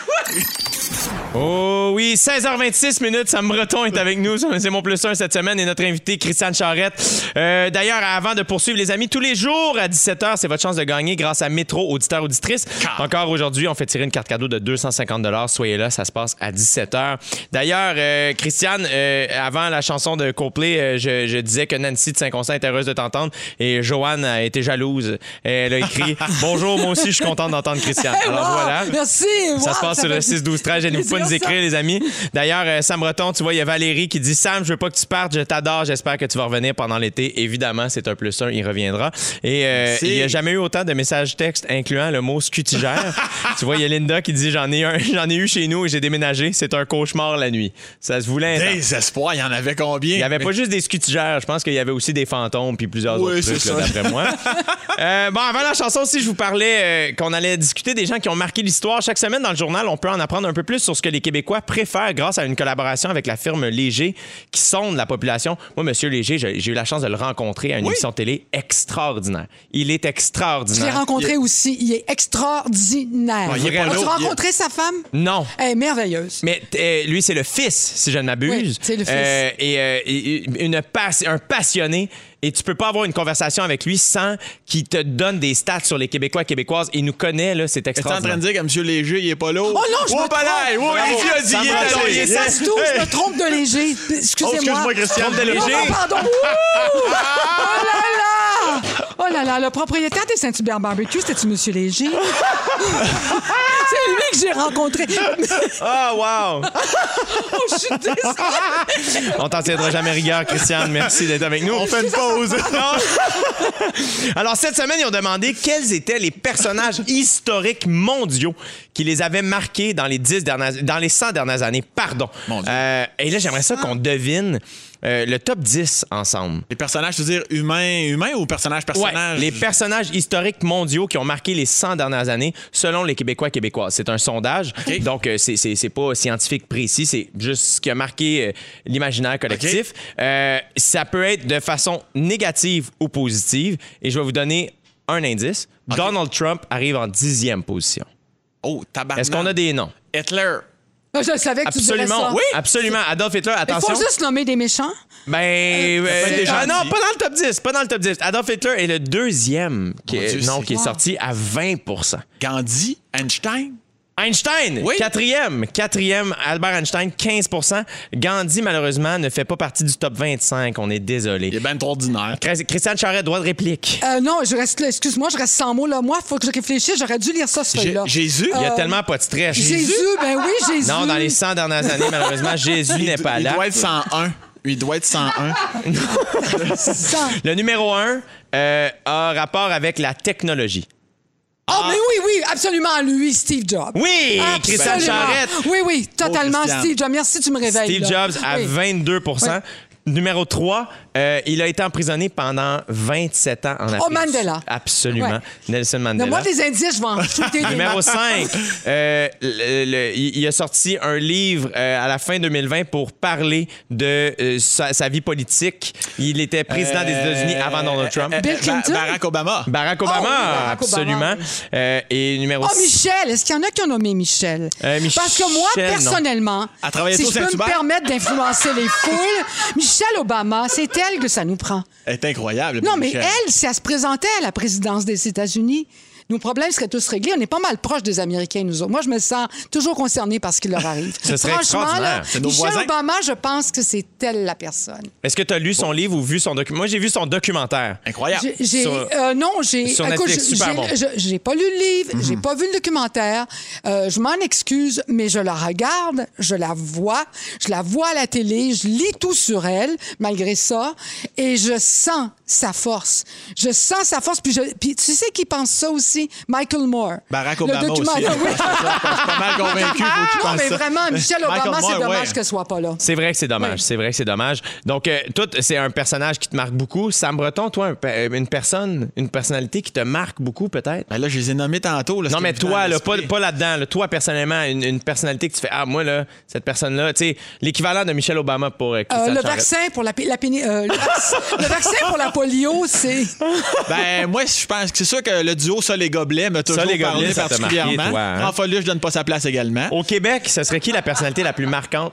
Oh oui, 16h26 minutes, Sam Breton est avec nous. C'est mon plus un cette semaine et notre invité, Christiane Charrette. Euh, D'ailleurs, avant de poursuivre, les amis, tous les jours à 17h, c'est votre chance de gagner grâce à Métro Auditeur Auditrice. Encore aujourd'hui, on fait tirer une carte cadeau de 250 Soyez là, ça se passe à 17h. D'ailleurs, euh, Christiane, euh, avant la chanson de euh, je, je disais que Nancy de Saint-Constant était heureuse de t'entendre et Joanne a été jalouse. Elle a écrit Bonjour, moi aussi, je suis contente d'entendre Christiane. Alors Wow! voilà. Merci. Ça se passe sur le 6 12 13 Gênez-vous pas de nous écrire, les amis. D'ailleurs, Sam Breton, tu vois, il y a Valérie qui dit Sam, je veux pas que tu partes, je t'adore, j'espère que tu vas revenir pendant l'été. Évidemment, c'est un plus un, il reviendra. Et euh, il n'y a jamais eu autant de messages textes incluant le mot scutigère. tu vois, il y a Linda qui dit J'en ai, un, j'en ai eu chez nous et j'ai déménagé. C'est un cauchemar la nuit. Ça se voulait. Des espoirs, il y en avait combien? Il n'y avait pas juste des scutigères, je pense qu'il y avait aussi des fantômes puis plusieurs Oui, autres trucs, là, d'après moi. Euh, bon, avant la chanson aussi, je vous parlais euh, qu'on allait discuter des gens qui ont marqué l'histoire. Chaque semaine dans le journal, on peut en apprendre un peu plus sur ce que les Québécois préfèrent grâce à une collaboration avec la firme Léger qui sonde la population. Moi, Monsieur Léger, j'ai eu la chance de le rencontrer à une Oui. émission de télé extraordinaire. Il est Je l'ai extraordinaire. rencontré aussi. Il est extraordinaire. Il As-tu là. rencontré sa femme? Non. Elle est merveilleuse. Mais euh, lui, c'est le fils, si je ne m'abuse. Oui, c'est le fils. Euh, et, euh, et- une passe- un passionné. Et tu peux pas avoir une conversation avec lui sans qu'il te donne des stats sur les Québécois et Québécoises. Il nous connaît, là, c'est T'es en train extraordinaire. de dire que M. Léger, il est pas là? Oh non, je me pas là! trompe. Il a dit, Ça il est me trouve, je me trompe de léger. Excusez-moi. Oh, excuse-moi, Christiane. Trompe de léger. Oh, non, pardon. Oh là là! Oh là là, le propriétaire des Saint-Hubert Barbecue, c'était-tu M. Léger? C'est lui que j'ai rencontré. Ah, wow! Oh, je suis désolée. On t'en tiendra jamais rigueur, Christiane. Merci d'être avec nous. On fait une pause. Alors, cette semaine, ils ont demandé quels étaient les personnages historiques mondiaux qui les avaient marqués dans les, 10 dernières, dans les 100 dernières années. Pardon. Mon Dieu. Euh, et là, j'aimerais ça qu'on devine euh, le top 10 ensemble. Les personnages, tu veux dire humains, humains ou personnages, Ouais, personnages? les personnages historiques mondiaux qui ont marqué les 100 dernières années selon les Québécois et Québécoises. C'est un sondage, donc euh, c'est- c'est c'est pas scientifique précis, c'est juste ce qui a marqué euh, l'imaginaire collectif. Euh, ça peut être de façon négative ou positive, et je vais vous donner un indice. Donald Trump arrive en dixième position. Oh, tabarnak. Est-ce qu'on a des noms? Hitler. Ah, Je savais que tu dirais ça. Absolument. Oui, absolument. Adolf Hitler, Il attention. faut juste nommer des méchants. Ben, euh, des ah non, pas dans le top 10. Pas dans le top 10. Adolf Hitler est le deuxième qui est, Dieu, non, c'est- qui est sorti à 20% Gandhi. Einstein? Einstein, Oui. quatrième. Quatrième, Albert Einstein, 15% Gandhi, malheureusement, ne fait pas partie du top 25. On est désolé. Il est trop ordinaire. Chris- Christiane Charret, droit de réplique. Euh, non, je reste là. Excuse-moi, je reste sans mots. Là. Moi, il faut que je réfléchisse. J'aurais dû lire ça, ce feuille-là. Jésus? Il y a Euh, tellement pas de stress. Jésus, ben oui, Jésus. Non, dans les 100 dernières années, malheureusement, Jésus n'est pas Il là. doit être 101. Il doit être 101. Sans- Le numéro 1 a rapport avec la technologie. Oh, mais oui, oui, absolument, lui, Steve Jobs. Oui, Christiane. Charrette. Oui, oui, totalement, Christiane. Steve Jobs. Merci, tu me réveilles. Steve là. Jobs à Oui. 22 Oui. Numéro 3, il a été emprisonné pendant 27 ans en Afrique. Oh, Mandela. Absolument. Ouais. Nelson Mandela. Donne-moi des indices, je vais en shooter Numéro mains. 5, il il a sorti un livre euh, à la fin 2020 pour parler de euh, sa, sa vie politique. Il était président des États-Unis avant Donald Trump. Euh, Bill euh, Clinton? Ba- Barack Obama. Barack Obama, Oh, oui, Barack absolument. Obama. Euh, et numéro Oh, Michel, est-ce qu'il y en a qui ont nommé Michel? Euh, Parce que moi, Michel, non. personnellement, si je peux me permettre d'influencer les foules, Michelle Obama, c'est elle que ça nous prend. Elle est incroyable. Non, mais elle, si elle se présentait à la présidence des États-Unis, nos problèmes seraient tous réglés. On est pas mal proches des Américains, nous autres. Moi, je me sens toujours concernée par ce qui leur arrive. Ce serait Franchement, là, nos Michelle voisins. Obama, je pense que c'est elle la personne. Est-ce que tu as lu son livre ou vu son documentaire? Moi, j'ai vu son documentaire. Incroyable. J'ai- j'ai- Sur- euh, non, j'ai. sur écoute, Netflix, j'ai- super j'ai- bon. Mhm. je- J'ai pas lu le livre, j'ai pas vu le documentaire. Euh, je m'en excuse, mais je la regarde, je la vois, je la vois à la télé, je lis tout sur elle, malgré ça, et je sens sa force. Je sens sa force, puis, je, puis tu sais qui pense ça aussi? Michael Moore. Barack Le Obama aussi. oui. Je suis pas mal convaincu. Faut qu'il Non, mais ça. vraiment, Michael Obama, c'est dommage ouais. qu'elle soit pas là. C'est vrai que c'est dommage. Oui. C'est vrai que c'est dommage. Donc, euh, toi, c'est un personnage qui te marque beaucoup. Sam Breton, toi, un une personne, une personnalité qui te marque beaucoup, peut-être? Ben là, je les ai nommés tantôt. Là, Non, mais toi, là, pas, pas là-dedans. là. toi, personnellement, une, une personnalité que tu fais Ah, moi, là, cette personne-là, tu sais, l'équivalent de Michelle Obama pour euh, Euh, le vaccin pour la, pi- la péni- euh, le, vac- le vaccin pour la polio, c'est. Ben, moi, je pense que c'est sûr que le duo Ça les gobelets m'a toujours les gobelets, parlé ça t'a marqué, particulièrement. toi, hein? François Luce, je donne pas sa place également. Au Québec, ce serait qui la personnalité la plus marquante?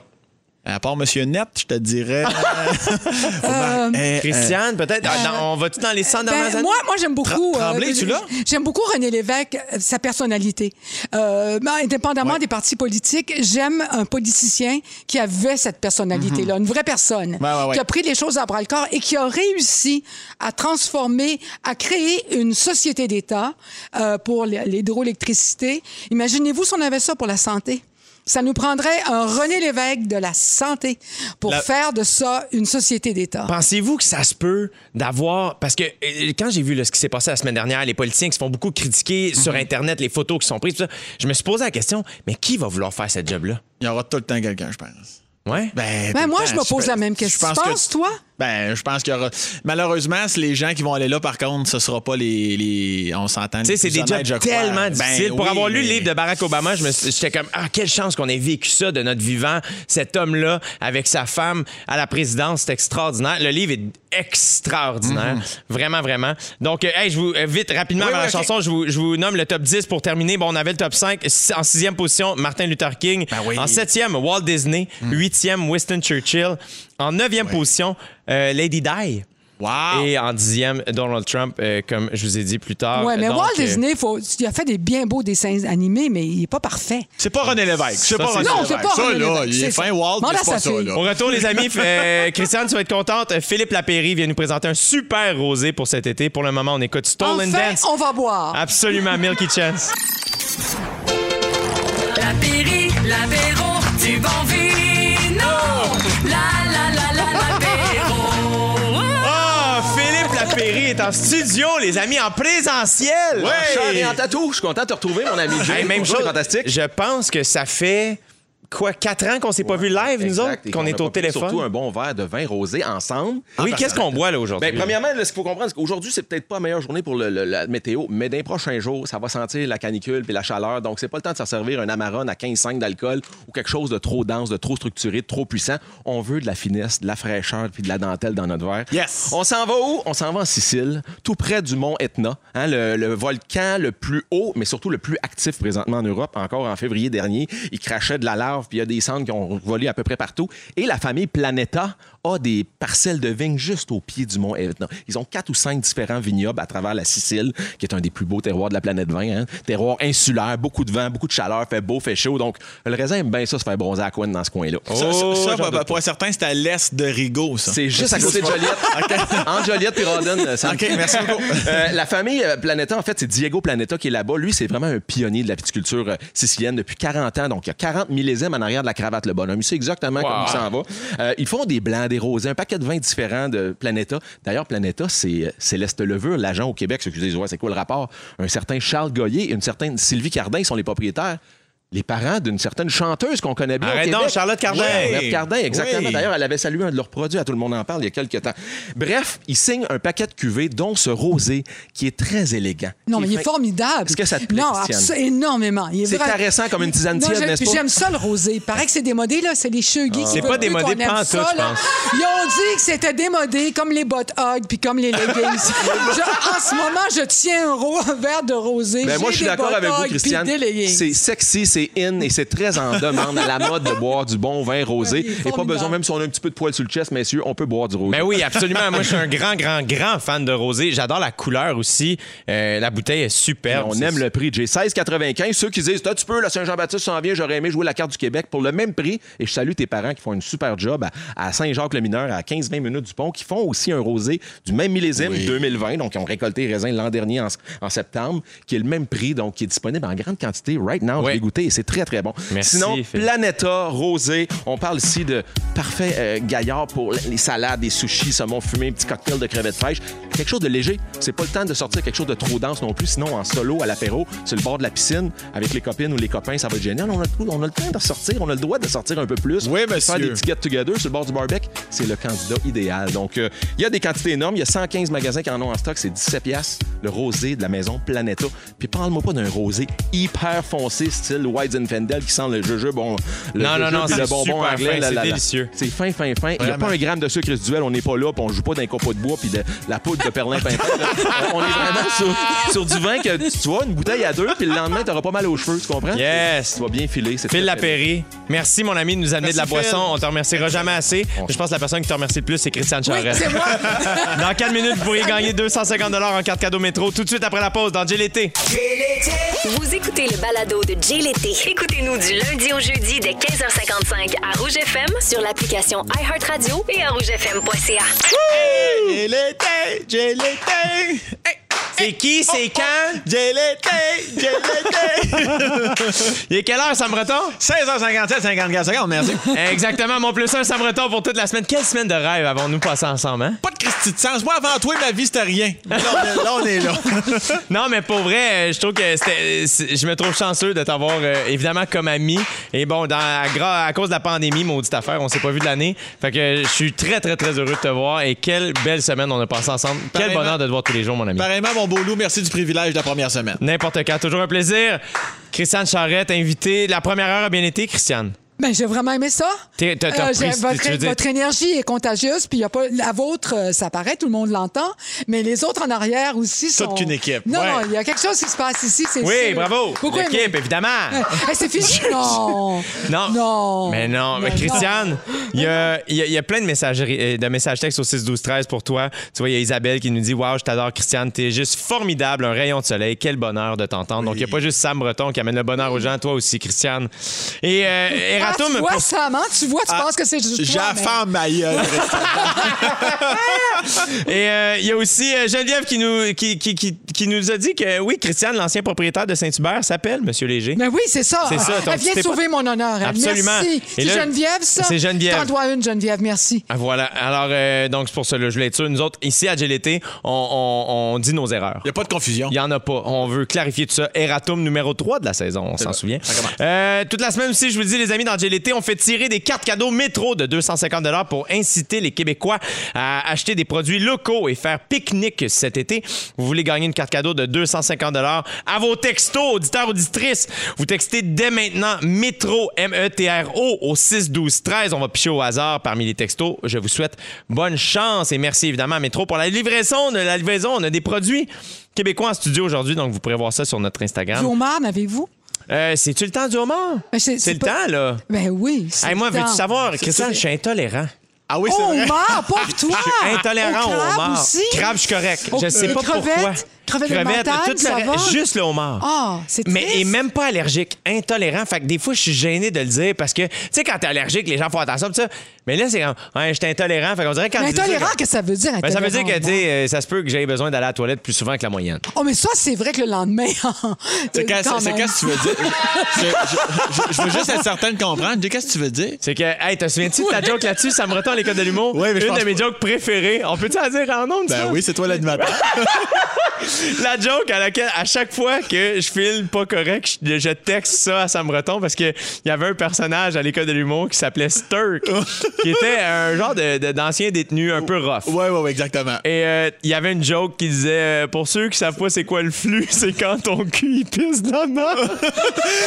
À part Monsieur Net, je te dirais. Euh, euh, Christiane, peut-être? Ah, dans- on va-tu dans les 100 dernières Ben, années? moi, moi j'aime beaucoup. Tra- Tremblay, tu l'as? J'aime beaucoup René Lévesque, euh, sa personnalité. Euh, ben, indépendamment Ouais. des partis politiques, j'aime un politicien qui avait cette personnalité-là, une vraie personne, Mhm. Ouais, ouais, ouais. qui a pris les choses à bras le corps et qui a réussi à transformer, à créer une société d'État euh, pour l'hydroélectricité. Imaginez-vous si on avait ça pour la santé. Ça nous prendrait un René Lévesque de la santé pour La- faire de ça une société d'État. Pensez-vous que ça se peut d'avoir. Parce que euh, quand j'ai vu là, ce qui s'est passé la semaine dernière, les politiciens qui se font beaucoup critiquer sur Mhm. Internet, les photos qui sont prises, tout ça, je me suis posé la question mais qui va vouloir faire cette job-là? Il y aura tout le temps quelqu'un, je pense. Ouais? Ben, Ben, moi, temps, je me pose je- la même je question. Tu que- penses, toi? Ben, je pense qu'il y aura. Malheureusement, c'est les gens qui vont aller là, par contre, ce sera pas les. les... On s'entend. Tu sais, c'est des jobs tellement difficiles. Pour Ben avoir lu le livre de Barack Obama, je me j'étais comme ah quelle chance qu'on ait vécu ça de notre vivant, cet homme-là avec sa femme à la présidence, c'est extraordinaire. Le livre est extraordinaire, vraiment vraiment. Donc euh, hey, je vous euh, vite rapidement Mhm. Oui, avant oui, la chanson, je vous, je vous nomme le top 10 pour terminer. Bon, on avait le top 5 en sixième position Martin Luther King, Ben oui. Mhm. en septième Walt Disney, huitième Winston Churchill, en neuvième position euh, Lady Di. Wow! Et en dixième, Donald Trump, euh, comme je vous ai dit plus tard. Oui, mais Donc, Walt euh, Disney, faut, il a fait des bien beaux dessins animés, mais il n'est pas parfait. C'est pas René Lévesque. C'est Ça, pas René Non, Lévesque. c'est pas Ça, René là, Lévesque, il est c'est fin ça. Walt, mais c'est pas ça, là. Au retour, les amis, euh, Christiane, tu vas être contente. Philippe Lapéry vient nous présenter un super rosé pour cet été. Pour le moment, on écoute Stolen Enfin, Dance. on va boire. Absolument, Milky Chance. La Péri, l'apéro, du bon vino. La est en studio, les amis, en présentiel. Cher et en tatou, je suis content de te retrouver, mon ami Jay. Hey, même Bonjour, chose. fantastique. Je pense que ça fait quoi, quatre ans qu'on s'est pas vu live, nous autres, qu'on est au téléphone? Surtout un bon verre de vin rosé ensemble. Oui, qu'est-ce qu'on boit là aujourd'hui? Ben, premièrement, là, ce qu'il faut comprendre, c'est qu'aujourd'hui, c'est peut-être pas la meilleure journée pour le- le- la météo, mais dans les prochains jours, ça va sentir la canicule puis la chaleur. Donc, c'est pas le temps de se servir un Amarone à 15,5 d'alcool ou quelque chose de trop dense, de trop structuré, de trop puissant. On veut de la finesse, de la fraîcheur puis de la dentelle dans notre verre. Yes. On s'en va où? On s'en va en Sicile, tout près du mont Etna, hein, le, le volcan le plus haut, mais surtout le plus actif présentement en Europe. Encore en février dernier, il crachait de la lave, puis il y a des cendres qui ont volé à peu près partout. Et la famille Planeta a des parcelles de vignes juste au pied du mont Etna. Ils ont quatre ou cinq différents vignobles à travers la Sicile, qui est un des plus beaux terroirs de la planète vin. Hein. Terroir insulaire, beaucoup de vent, beaucoup de chaleur, fait beau, fait chaud. Donc, le raisin aime bien ça, se faire bronzer à Coin dans ce coin-là. Ça, ça, Oh, ça, pour, certains, c'est à l'est de Rigaud, ça. C'est juste à côté de Joliette. Entre Joliette et Rawdon. euh, ça- OK, merci beaucoup. Euh, la famille euh, Planeta, en fait, c'est Diego Planeta qui est là-bas. Lui, c'est vraiment un pionnier de la viticulture sicilienne depuis 40 ans. Donc, il y a 40 millésimes en arrière de la cravate, le bonhomme. Il sait exactement comment il s'en va. Euh, ils font des blancs, des rosés, un paquet de vins différents de Planeta. D'ailleurs, Planeta, c'est euh, Céleste Levure, l'agent au Québec. Ceux qui disent, ouais, c'est quoi le rapport? Un certain Charles Goyer et une certaine Sylvie Cardin sont les propriétaires. Les parents d'une certaine chanteuse qu'on connaît bien. au Arrête donc. Charlotte Cardin. Charlotte Cardin, exactement. Oui. D'ailleurs, elle avait salué un de leurs produits, à tout le monde en parle il y a quelques temps. Bref, ils signent un paquet de cuvées, dont ce rosé, qui est très élégant. Non, Qui mais il est formidable. Est-ce que ça te plaît, Non, énormément. C'est vrai- caressant comme une tisane Non, tiède, j'aime- n'est-ce pas? J'aime ça, le rosé. Il paraît que c'est démodé, là. C'est les cheveux geeks. C'est pas démodé pantoute, je pense. Ils ont dit que c'était démodé, comme les bottes hug puis comme les leggings. Je- en ce moment, je tiens un, verre de rosé. Ben, moi, je suis d'accord avec vous, Christiane. C'est sexy, c'est in et c'est très en demande à la mode de boire du bon vin rosé. Et pas besoin, même si on a un petit peu de poil sur le chest, messieurs, on peut boire du rosé. Ben oui, absolument. Moi, je suis un grand, grand, grand fan de rosé. J'adore la couleur aussi. Euh, la bouteille est Et superbe. on aime le prix. J'ai 16,95. Ceux qui disent, Toi, tu peux, la Saint-Jean-Baptiste s'en vient, j'aurais aimé jouer la carte du Québec pour le même prix. Et je salue tes parents qui font une super job à, Saint-Jacques-le-Mineur, à 15-20 minutes du pont, qui font aussi un rosé du même millésime 2020. Donc, ils ont récolté les raisins l'an dernier en, en septembre, qui est le même prix, donc qui est disponible en grande quantité right now. Je Ouais. l'ai goûté c'est très, très bon. Merci, Sinon, Phil. Planeta, rosé. On parle ici de parfait euh, gaillard pour les salades, des sushis, saumon fumé, petit cocktail de crevettes fraîches. Quelque chose de léger. C'est pas le temps de sortir quelque chose de trop dense non plus. Sinon, en solo, à l'apéro, sur le bord de la piscine, avec les copines ou les copains, ça va être génial. On a, le, on a le temps de sortir, on a le droit de sortir un peu plus. Oui, monsieur. Faire des petits get-together sur le bord du barbecue, c'est le candidat idéal. Donc, euh, il y a des quantités énormes. Il y a 115 magasins qui en ont en stock. C'est 17 piastres. Le rosé de la maison Planeta. Puis parle-moi pas d'un rosé hyper foncé, style White Zinfandel, qui sent le jujube, bon, le Non, non, non, le bonbon super anglais. fin, là, c'est là, là. délicieux. C'est fin, fin, fin. Il n'y a pas un gramme de sucre résiduel. On n'est pas là, puis on joue pas d'un copeau de bois puis de la poudre de perlin on, on est vraiment sur, sur du vin que tu vois, une bouteille à deux, puis le lendemain, tu pas mal aux cheveux, tu comprends? Yes. Tu vas bien filer. c'est Phil Lapéry, merci mon ami de nous amener de la Merci, Phil. boisson. On te remerciera jamais assez. Je pense que la personne qui te remercie le plus, c'est Christiane Oui, Charest. c'est moi. Dans 4 minutes, vous pourriez gagner 250 en carte cadeau métro tout de suite après la pause dans GLT. Vous écoutez le balado de l'été. Écoutez-nous du lundi au jeudi dès 15h55 à Rouge FM sur l'application iHeartRadio et à rougefm.ca. J'ai l'été, j'ai l'été. Hey, C'est qui, c'est quand? J'ai l'été, j'ai l'été. Il est quelle heure, Sam Breton? 16h57, 54 secondes, merci. Exactement, mon plus un Sam Breton pour toute la semaine. Quelle semaine de rêve avons-nous passé ensemble, hein? Pas de Christy de sens. Moi, avant toi, ma vie, c'était rien. Là, on est là. Non, mais pour vrai, euh, je trouve que c'était. Je me trouve chanceux de t'avoir euh, évidemment comme ami. Et bon, dans, à, cause de la pandémie, maudite affaire, on s'est pas vu de l'année. Fait que je suis très, très, très heureux de te voir. Et quelle belle semaine on a passé ensemble. Quel bonheur de te voir tous les jours, mon ami. Pareillement, mon beau loup, merci du privilège de la première semaine. N'importe quand, toujours un plaisir. Christiane Charrette, invité. La première heure a bien été, Christiane. Ben, j'ai vraiment aimé ça. T'es- t'as- t'as Euh, pris- votre, tu énergie est contagieuse, puis il y a pas la vôtre, euh, ça paraît, tout le monde l'entend, mais les autres en arrière aussi sont. Toute qu'une équipe, Non, ouais. non, il y a quelque chose qui se passe ici. c'est Oui, c'est- bravo. L'équipe, évidemment. Hey, c'est fini? Non. Non. Non. Mais non, mais Christiane, il y a, y a- y a plein de messages, de messages textes au 6 12 13 pour toi. Tu vois, il y a Isabelle qui nous dit Waouh, je t'adore, Christiane, t'es juste formidable, un rayon de soleil. Quel bonheur de t'entendre. Donc, il n'y a pas juste Sam Breton qui amène le bonheur aux gens, toi aussi, Christiane. Et euh, Eratum, tu vois, hein? Tu vois, tu Ah, penses que c'est juste ma gueule. Et euh, il y a aussi euh, Geneviève qui nous, qui, qui, qui, qui nous a dit que oui, Christiane, l'ancien propriétaire de Saint-Hubert, s'appelle Monsieur Léger. Mais oui, c'est ça. C'est ça, donc Elle vient de sauver mon honneur. elle. Absolument. Merci. C'est là, Geneviève, ça? c'est Geneviève. T'en dois une, Geneviève. Merci. Ah, Voilà. Alors, euh, donc, c'est pour ça, là, je voulais être sûr. Nous autres, ici à GLT, on, on- on dit nos erreurs. Il n'y a pas de confusion. Il n'y en a pas. On veut clarifier tout ça. Eratum numéro 3 de la saison, on s'en souvient. Euh, toute la semaine aussi, je vous le dis, les amis, dans l'été, on fait tirer des cartes cadeaux métro de 250 pour inciter les Québécois à acheter des produits locaux et faire pique-nique cet été. Vous voulez gagner une carte cadeau de 250 à vos textos, auditeurs, auditrices. Vous textez dès maintenant métro, M-E-T-R-O, au 6 12 13. On va picher au hasard parmi les textos. Je vous souhaite bonne chance et merci évidemment à Métro pour la livraison. De la livraison, on a des produits québécois en studio aujourd'hui, donc vous pourrez voir ça sur notre Instagram. n'avez-vous? Euh, C'est-tu le temps du homard? Ben, c'est- le pas- temps, là. Ben oui. c'est Hey, moi, veux-tu savoir, Christian, je suis intolérant. Ah oui, c'est Oh, vrai. homard, pauvre toi! Je suis intolérant Au crabe homard. aussi? Crabe, je suis correct. Oh, je sais les pas crevettes? pourquoi. Crevettes tout le ça reste, va? juste le homard. Ah, c'est Mais triste. et même pas allergique, intolérant. Fait que des fois, je suis gêné de le dire parce que, tu sais, quand t'es allergique, les gens font attention. ça. Mais là, c'est comme, ouais, j'étais intolérant. Fait qu'on dirait quand Mais intolérant, que- qu'est-ce que ça veut dire? Ben, ça veut dire que, tu sais, euh, ça se peut que j'aie besoin d'aller à la toilette plus souvent que la moyenne. Oh, mais ça, c'est vrai que le lendemain. C'est qu'est-ce que tu veux dire? Je, je- je- je veux juste être certain de comprendre. Dis, Qu'est-ce que tu veux dire? C'est que, hey, te souviens-tu de ta joke là-dessus? Ça me retourne l'école de l'humour. Ouais, mais je Une pense de mes pas. jokes préférées. On peut-tu en dire en ça? Ben oui, c'est toi l'animateur. La joke à laquelle, à chaque fois que je file pas correct, je, je texte ça à Sam Breton parce qu'il y avait un personnage à l'école de l'humour qui s'appelait Sturk, qui était un genre de- de- d'ancien détenu un peu rough. Ouais, ouais, ouais, exactement. Et euh, il y avait une joke qui disait euh, Pour ceux qui savent pas c'est quoi le flux, c'est quand ton cul il pisse dans la.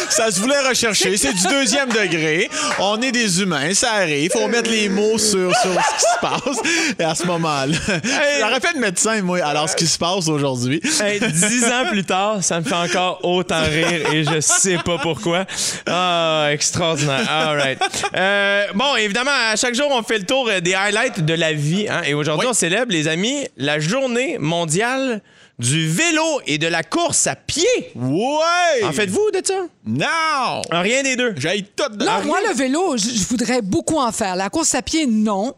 Ça se voulait rechercher. C'est du deuxième degré. On est des humains. Ça arrive. Faut mettre les mots sur, sur ce qui se passe. Et à ce moment-là, j'aurais fait de médecin, moi. Alors, ce qui se passe aujourd'hui. Hey, dix ans plus tard, ça me fait encore autant rire et je sais pas pourquoi. Ah, extraordinaire. All right. Euh, bon, évidemment, à chaque jour, on fait le tour des highlights de la vie. hein, et aujourd'hui, on célèbre, les amis, la journée mondiale du vélo et de la course à pied. Ouais! En faites-vous de ça? non! Ah, Rien des deux. J'ai tout de Non, moi, le vélo, je, je voudrais beaucoup en faire. La course à pied, non.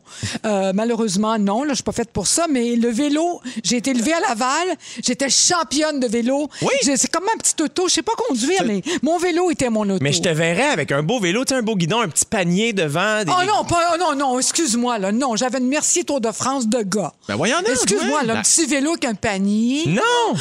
Euh, malheureusement, non. Là, je suis pas faite pour ça. Mais le vélo, j'ai été élevée à Laval. J'étais championne de vélo. Oui. J'ai- C'est comme un petit auto. Je sais pas conduire, mais mon vélo était mon auto. Mais je te verrais avec un beau vélo, tu sais, un beau guidon, un petit panier devant. des- Oh non, pas, oh non, non, excuse-moi, là. Non, j'avais une Mercier Tour de France de gars. Ben voyons donc, Excuse-moi, ouais. là, un petit vélo avec un panier. Non!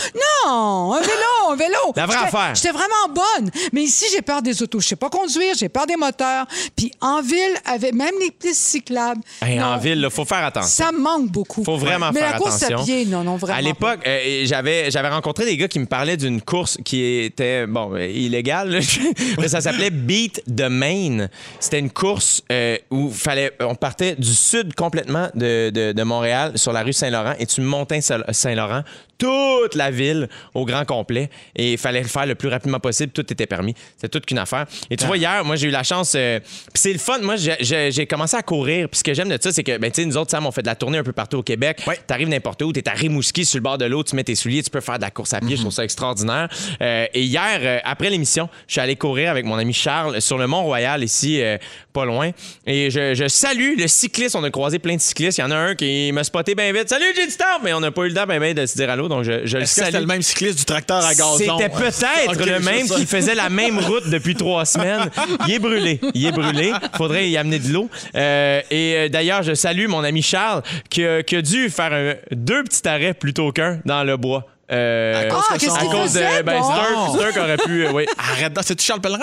Non, un vélo, un vélo. La vraie J'étais- affaire. J'étais vraiment bonne. Mais ici, j'ai peur des autos. Je sais pas conduire, j'ai peur des moteurs. Puis en ville, avec même les pistes cyclables. Hey, non, en ville, il faut faire attention. Ça manque beaucoup. Faut vraiment Mais faire la course attention. à pied, non, non, vraiment. À l'époque, euh, j'avais j'avais rencontré des gars qui me parlaient d'une course qui était bon euh, illégale, mais ça s'appelait Beat the Maine. C'était une course euh, où fallait on partait du sud complètement de, de- de Montréal sur la rue Saint-Laurent et tu montais Saint- Saint-Laurent toute la ville au grand complet et il fallait le faire le plus rapidement possible. Tout était permis. C'était toute qu'une affaire. Et tu vois, hier, moi, j'ai eu la chance. euh, puis c'est le fun. Moi, j'ai- commencé à courir. Puis ce que j'aime de ça, c'est que, ben, tu sais, nous autres, Sam, on fait de la tournée un peu partout au Québec. Ouais. T'arrives n'importe où, t'es à Rimouski, sur le bord de l'eau, tu mets tes souliers, tu peux faire de la course à pied. Je trouve ça extraordinaire. Euh, et hier, euh, après l'émission, je suis allé courir avec mon ami Charles sur le Mont-Royal, ici, euh, pas loin. Et je, je salue le cycliste. On a croisé plein de cyclistes. Il y en a un qui m'a spoté bien vite. Salut, j'ai du temps! Mais on n'a pas eu le temps ben, ben, de se dire allô, donc je, je le Est-ce que salue. c'était le même cycliste du tracteur à gazon? C'était peut-être Ok, le je même sais. qui faisait la même route depuis trois semaines. Il est brûlé. Il est brûlé. Faudrait y amener de l'eau. Euh, et euh, d'ailleurs, je salue mon ami Charles qui a, qui a dû faire un- deux petits arrêts plutôt qu'un dans le bois. Euh, À cause Ah, que qu'est-ce son- qu'il à cause faisait, de. Ben, bon? Sturk, Sturk aurait pu. euh, oui. Arrête, donc, c'est-tu Charles Pellerin?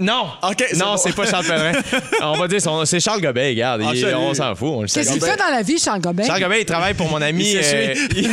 Non! OK, c'est non, bon. c'est pas Charles Pellerin. On va dire, son- c'est Charles Gobet, regarde. Ah, Il- salut. on s'en fout. On le sait. Qu'est-ce qu'il fait dans la vie, Charles Gobin? Charles Gobet, il travaille pour mon ami. Il s'essuie. euh,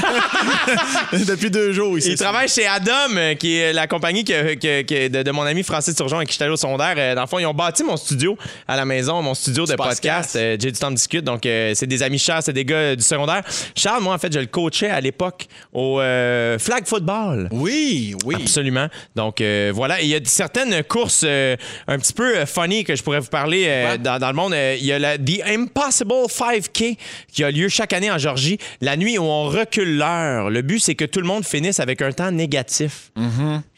il- Depuis deux jours ici. Il travaille chez Adam, euh, qui est la compagnie que- que- que- de, de mon ami Francis Turgeon avec qui j'étais allé au secondaire. Euh, Dans le fond, ils ont bâti mon studio à la maison, mon studio de podcast. podcast. Euh, J'ai du temps de discute. Donc, euh, c'est des amis chers, c'est des gars euh, du secondaire. Charles, moi, en fait, je le coachais à l'époque au euh, flag football. Oui, oui. Absolument. Donc euh, voilà, Et il y a certaines courses euh, un petit peu euh, funny que je pourrais vous parler euh, Ouais. dans, dans le monde. Euh, Il y a la The Impossible 5K qui a lieu chaque année en Georgie, la nuit où on recule l'heure. Le but, c'est que tout le monde finisse avec un temps négatif.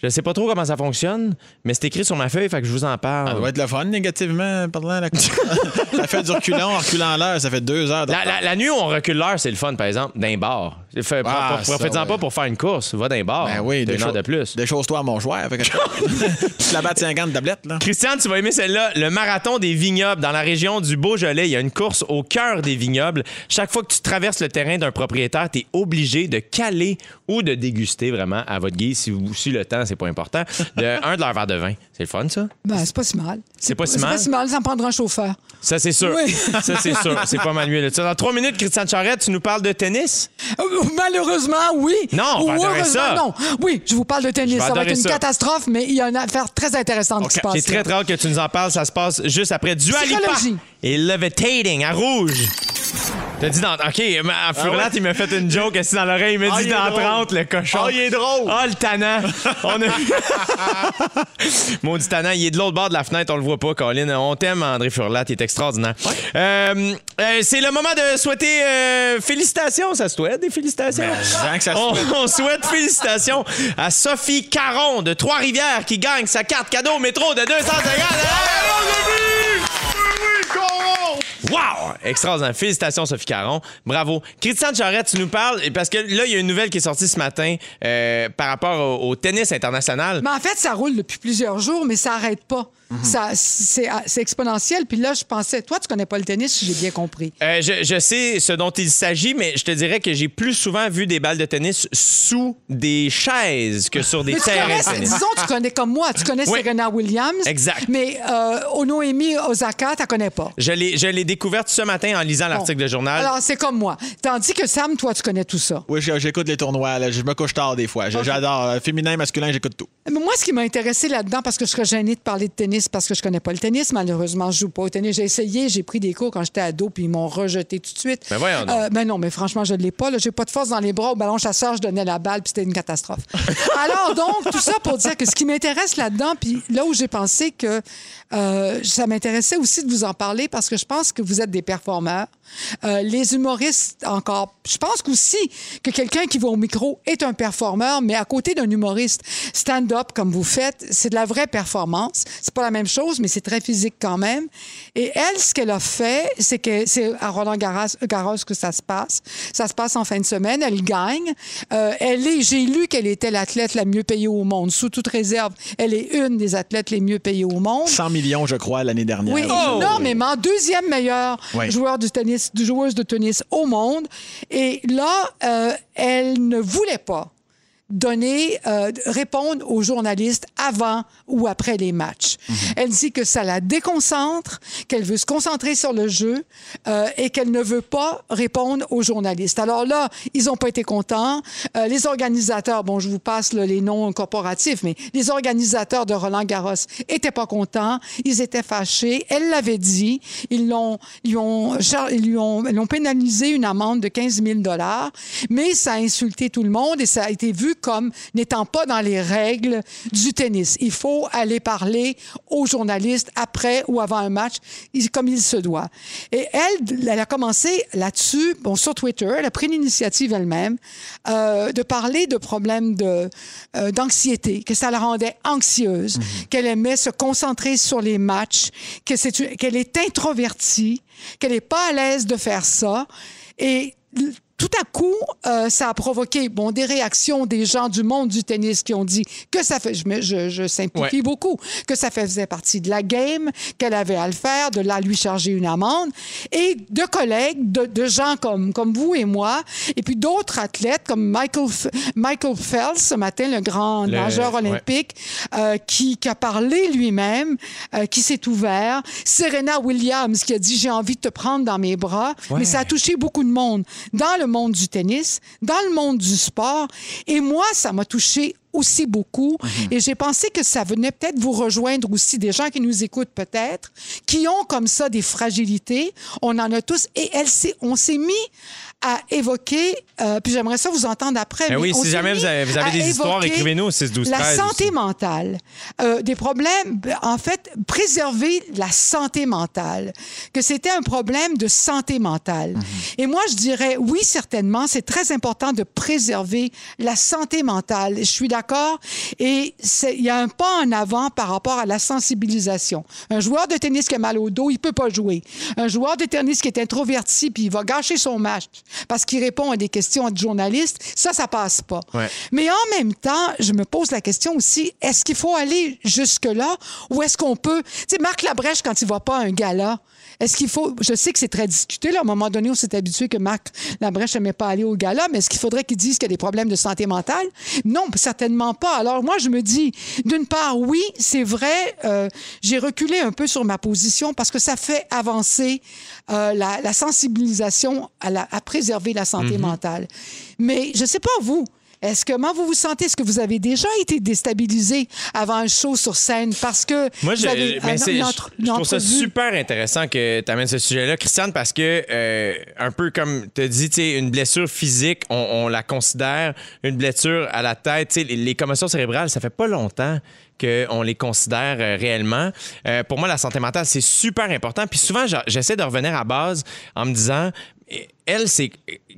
Je sais pas trop comment ça fonctionne, mais c'est écrit sur ma feuille, fait que je vous en parle. Ça doit être le fun, négativement parlant. La... ça fait du reculant, en reculant l'heure, ça fait deux heures. La, la- la nuit où on recule l'heure, c'est le fun, par exemple, d'un bar. Fait, Ah, Profite-en ouais. pas pour faire une course. Va d'un bar. Ben oui, T'as une heure de plus. Des choses-toi à mon choix. Avec... tu la battes 50 tablettes, là. Christian, tu vas aimer celle-là. Le marathon des vignobles dans la région du Beaujolais. Il y a une course au cœur des vignobles. Chaque fois que tu traverses le terrain d'un propriétaire, tu es obligé de caler ou de déguster vraiment à votre guise si, vous- si le temps c'est pas important. De un de leur verre de vin. C'est le fun, ça? Ben, c'est pas si mal. C'est pas si C'est mal? pas si mal, ça me prendra un chauffeur. Ça, c'est sûr. Oui. Ça, c'est sûr. C'est pas mal mieux. là. Dans trois minutes, Christiane Charrette, tu nous parles de tennis? Euh, Malheureusement, oui. Non, on va adorer ça. non. Oui, je vous parle de tennis. Ça va être une ça. catastrophe, mais il y a une affaire très intéressante qui se passe. J'ai très, très hâte que tu nous en parles. Ça se passe juste après Dua Lipa Psychologie. et Levitating à rouge. T'as dit dans. OK, à Furlat, il m'a fait une joke assis dans l'oreille. Il m'a Ah, dit il dans drôle. 30, le cochon. Ah, il est drôle. Ah, le tannant. On a... Maudit tannant, il est de l'autre bord de la fenêtre, on le voit pas, Colin. On t'aime, André Furlat, il est extraordinaire. Euh, euh, c'est le moment de souhaiter euh, félicitations. Ça se souhaite, des félicitations? Jean, que ça se On, souhaite. on souhaite félicitations à Sophie Caron de Trois-Rivières qui gagne sa carte cadeau au métro de 250 Wow! Extraordinaire. Félicitations, Sophie Caron. Bravo. Christiane Charette, tu nous parles, parce que là, il y a une nouvelle qui est sortie ce matin euh, par rapport au, au tennis international. Mais en fait, ça roule depuis plusieurs jours, mais ça n'arrête pas. Ça, c'est, c'est exponentiel. Puis là, je pensais, toi, tu connais pas le tennis, si j'ai bien compris. Euh, je, je sais ce dont il s'agit, mais je te dirais que j'ai plus souvent vu des balles de tennis sous des chaises que sur des terrains connais, de tennis. disons, tu connais comme moi, tu connais Oui. Serena Williams. Exact. Mais euh, Onoemi Osaka, tu connais pas. Je l'ai, je l'ai découverte ce matin en lisant l'article Bon. de journal. Alors, c'est comme moi. Tandis que Sam, toi, tu connais tout ça. Oui, j'écoute les tournois. là. Je me couche tard des fois. J'adore. euh, Féminin, masculin, j'écoute tout. Mais moi, ce qui m'a intéressé là-dedans, parce que je serais gênée de parler de tennis, parce que je connais pas le tennis, malheureusement, je joue pas au tennis. J'ai essayé, j'ai pris des cours quand j'étais ado, puis ils m'ont rejeté tout de suite. Ben voyons donc. Euh, ben non, mais franchement, je ne l'ai pas. là. J'ai pas de force dans les bras. Au ballon chasseur, je donnais la balle, puis c'était une catastrophe. Alors, donc, tout ça pour dire que ce qui m'intéresse là-dedans, puis là où j'ai pensé que euh, ça m'intéressait aussi de vous en parler, parce que je pense que vous êtes des performeurs. Euh, les humoristes, encore. Je pense qu'aussi que quelqu'un qui va au micro est un performeur, mais à côté d'un humoriste, stand-up comme vous faites, c'est de la vraie performance. C'est pas la même chose, mais c'est très physique quand même. Et elle, ce qu'elle a fait, c'est que c'est à Roland Garros, Garros que ça se passe. Ça se passe en fin de semaine. Elle gagne. Euh, elle est, j'ai lu qu'elle était l'athlète la mieux payée au monde, sous toute réserve. Elle est une des athlètes les mieux payées au monde. 100 millions, je crois, l'année dernière. Oui, énormément. Deuxième meilleure Oui. joueur du tennis, de joueuse de tennis au monde. Et là, euh, elle ne voulait pas donner, euh, répondre aux journalistes avant ou après les matchs. Elle dit que ça la déconcentre, qu'elle veut se concentrer sur le jeu euh, et qu'elle ne veut pas répondre aux journalistes. Alors là, ils n'ont pas été contents. Euh, les organisateurs, bon, je vous passe là, les noms corporatifs, mais les organisateurs de Roland Garros étaient pas contents. Ils étaient fâchés. Elle l'avait dit. Ils l'ont, ils ont, ils lui ont, ils l'ont pénalisé une amende de 15 000 dollars, mais ça a insulté tout le monde et ça a été vu comme n'étant pas dans les règles du tennis. Il faut aller parler aux journalistes après ou avant un match, comme il se doit. Et elle, elle a commencé là-dessus, bon, sur Twitter, elle a pris l'initiative elle-même euh, de parler de problèmes de, euh, d'anxiété, que ça la rendait anxieuse, qu'elle aimait se concentrer sur les matchs, que c'est qu'elle est introvertie, qu'elle n'est pas à l'aise de faire ça. Et tout à coup, euh, ça a provoqué bon, des réactions des gens du monde du tennis qui ont dit que ça fait, je, je, je simplifie Ouais. beaucoup, que ça faisait partie de la game, qu'elle avait à le faire, de là lui charger une amende, et de collègues, de, de gens comme, comme vous et moi, et puis d'autres athlètes comme Michael, Michael Phelps ce matin, le grand Le- nageur ouais. olympique, euh, qui, qui a parlé lui-même, euh, qui s'est ouvert, Serena Williams qui a dit j'ai envie de te prendre dans mes bras, mais ça a touché beaucoup de monde dans le monde du tennis, dans le monde du sport, et moi ça m'a touché aussi beaucoup. Et j'ai pensé que ça venait peut-être vous rejoindre aussi, des gens qui nous écoutent peut-être, qui ont comme ça des fragilités. On en a tous. Et elle s'est, on s'est mis à évoquer, euh, puis j'aimerais ça vous entendre après. Ben mais oui, si jamais vous avez- vous avez des histoires, écrivez-nous au 6 12 La 13 santé aussi. mentale, euh, des problèmes, en fait, préserver la santé mentale, que c'était un problème de santé mentale. Mhm. Et moi, je dirais, oui, certainement, c'est très important de préserver la santé mentale. Je suis d'accord. Et il y a un pas en avant par rapport à la sensibilisation. Un joueur de tennis qui a mal au dos, il peut pas jouer. Un joueur de tennis qui est introverti puis il va gâcher son match parce qu'il répond à des questions de journalistes. Ça, ça passe pas. Ouais. Mais en même temps, je me pose la question aussi, est-ce qu'il faut aller jusque-là ou est-ce qu'on peut... Tu sais, Marc Labrèche, quand il va pas à un gala, est-ce qu'il faut... Je sais que c'est très discuté. Là. À un moment donné, on s'est habitué que Marc Labrèche n'aimait pas aller au gala, mais est-ce qu'il faudrait qu'il dise qu'il y a des problèmes de santé mentale? Non, certainement pas. Alors moi, je me dis, d'une part, oui, c'est vrai, euh, j'ai reculé un peu sur ma position parce que ça fait avancer euh, la, la sensibilisation à, la- à préserver la santé Mhm. mentale. Mais je sais pas, vous... Est-ce que comment vous vous sentez? Est-ce que vous avez déjà été déstabilisé avant un show sur scène? Parce que Moi, vous je, avez mais un- c'est- une je- entre- je une trouve ça super intéressant que tu amènes ce sujet-là, Christiane, parce que, euh, un peu comme tu as dit, tu sais, une blessure physique, on, on la considère une blessure à la tête. Les, les commotions cérébrales, ça fait pas longtemps qu'on les considère euh, réellement. Euh, pour moi, la santé mentale, c'est super important. Puis souvent, j'essaie de revenir à base en me disant, eh, elle, c'est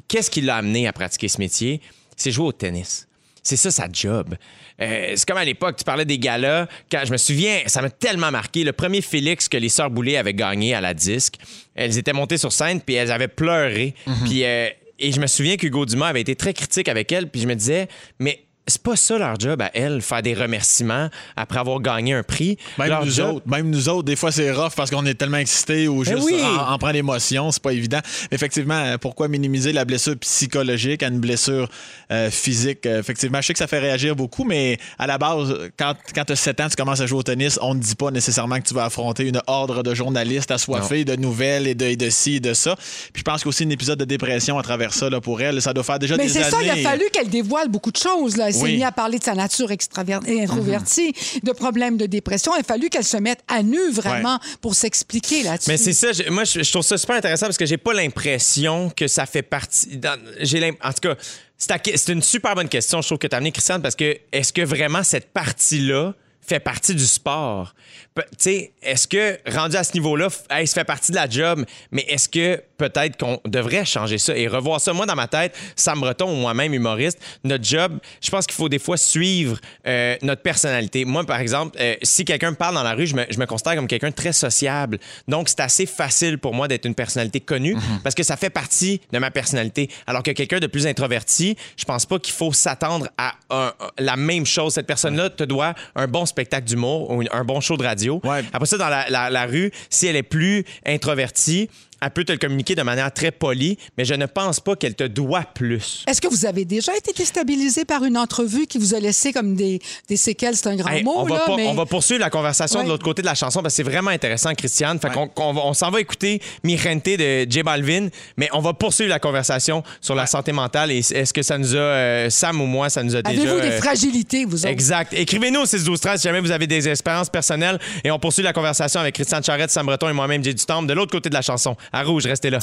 qu'est-ce qui l'a amené à pratiquer ce métier? C'est jouer au tennis. C'est ça sa job. Euh, c'est comme à l'époque, tu parlais des galas. Quand je me souviens, ça m'a tellement marqué. Le premier Félix que les Sœurs Boulay avaient gagné à la disque, elles étaient montées sur scène puis elles avaient pleuré. Puis euh, et je me souviens qu'Hugo Dumas avait été très critique avec elles. Puis je me disais, mais c'est pas ça leur job à elles, faire des remerciements après avoir gagné un prix. Même Leur nous job- autres, même nous autres, des fois c'est rough parce qu'on est tellement excités ou juste oui. en, en prend l'émotion, c'est pas évident. Effectivement, euh, pourquoi minimiser la blessure psychologique à une blessure euh, physique? Euh, Effectivement, je sais que ça fait réagir beaucoup, mais à la base, quand, quand tu as 7 ans, tu commences à jouer au tennis, on ne dit pas nécessairement que tu vas affronter une horde de journalistes assoiffés de nouvelles et de, et de ci et de ça. Puis je pense qu'aussi un épisode de dépression à travers ça là, pour elle, ça doit faire déjà Mais des c'est années. ça, il a fallu qu'elle dévoile beaucoup de choses. Là. Elle s'est Oui. mise à parler de sa nature extraver- et introvertie, de problèmes de dépression. Il a fallu qu'elle se mette à nu vraiment pour s'expliquer là-dessus. Mais c'est ça, moi je, je trouve ça super intéressant parce que j'ai pas l'impression que ça fait partie. J'ai en tout cas, c'est une super bonne question, je trouve que tu as amené Christiane parce que est-ce que vraiment cette partie-là fait partie du sport? Tu sais, est-ce que rendu à ce niveau-là, hey, ça fait partie de la job, mais est-ce que peut-être qu'on devrait changer ça et revoir ça? Moi, dans ma tête, Sam Breton ou moi-même, humoriste, notre job, je pense qu'il faut des fois suivre euh, notre personnalité. Moi, par exemple, euh, si quelqu'un me parle dans la rue, je me, je me considère comme quelqu'un de très sociable. Donc, c'est assez facile pour moi d'être une personnalité connue parce que ça fait partie de ma personnalité. Alors que quelqu'un de plus introverti, je pense pas qu'il faut s'attendre à un- la même chose. Cette personne-là te doit un bon spectacle d'humour ou un bon show de radio. Ouais. Après ça, dans la, la- la rue, si elle est plus introvertie, elle peut te le communiquer de manière très polie, mais je ne pense pas qu'elle te doit plus. Est-ce que vous avez déjà été déstabilisé par une entrevue qui vous a laissé comme des, des séquelles? C'est un grand Hey, mot, on, va là, mais... on va poursuivre la conversation Ouais. de l'autre côté de la chanson parce que c'est vraiment intéressant, Christiane. Fait qu'on qu'on va- on s'en va écouter Mi Gente de J Balvin, mais on va poursuivre la conversation sur la santé mentale et est-ce que ça nous a, euh, Sam ou moi, ça nous a déjà... Avez-vous des euh, fragilités, vous autres? Exact. Écrivez-nous au 6 12 13 si jamais vous avez des expériences personnelles et on poursuit la conversation avec Christiane Charrette, Sam Breton et moi-même, Jay Dutombe, de l'autre côté de la chanson. À Rouge, restez là.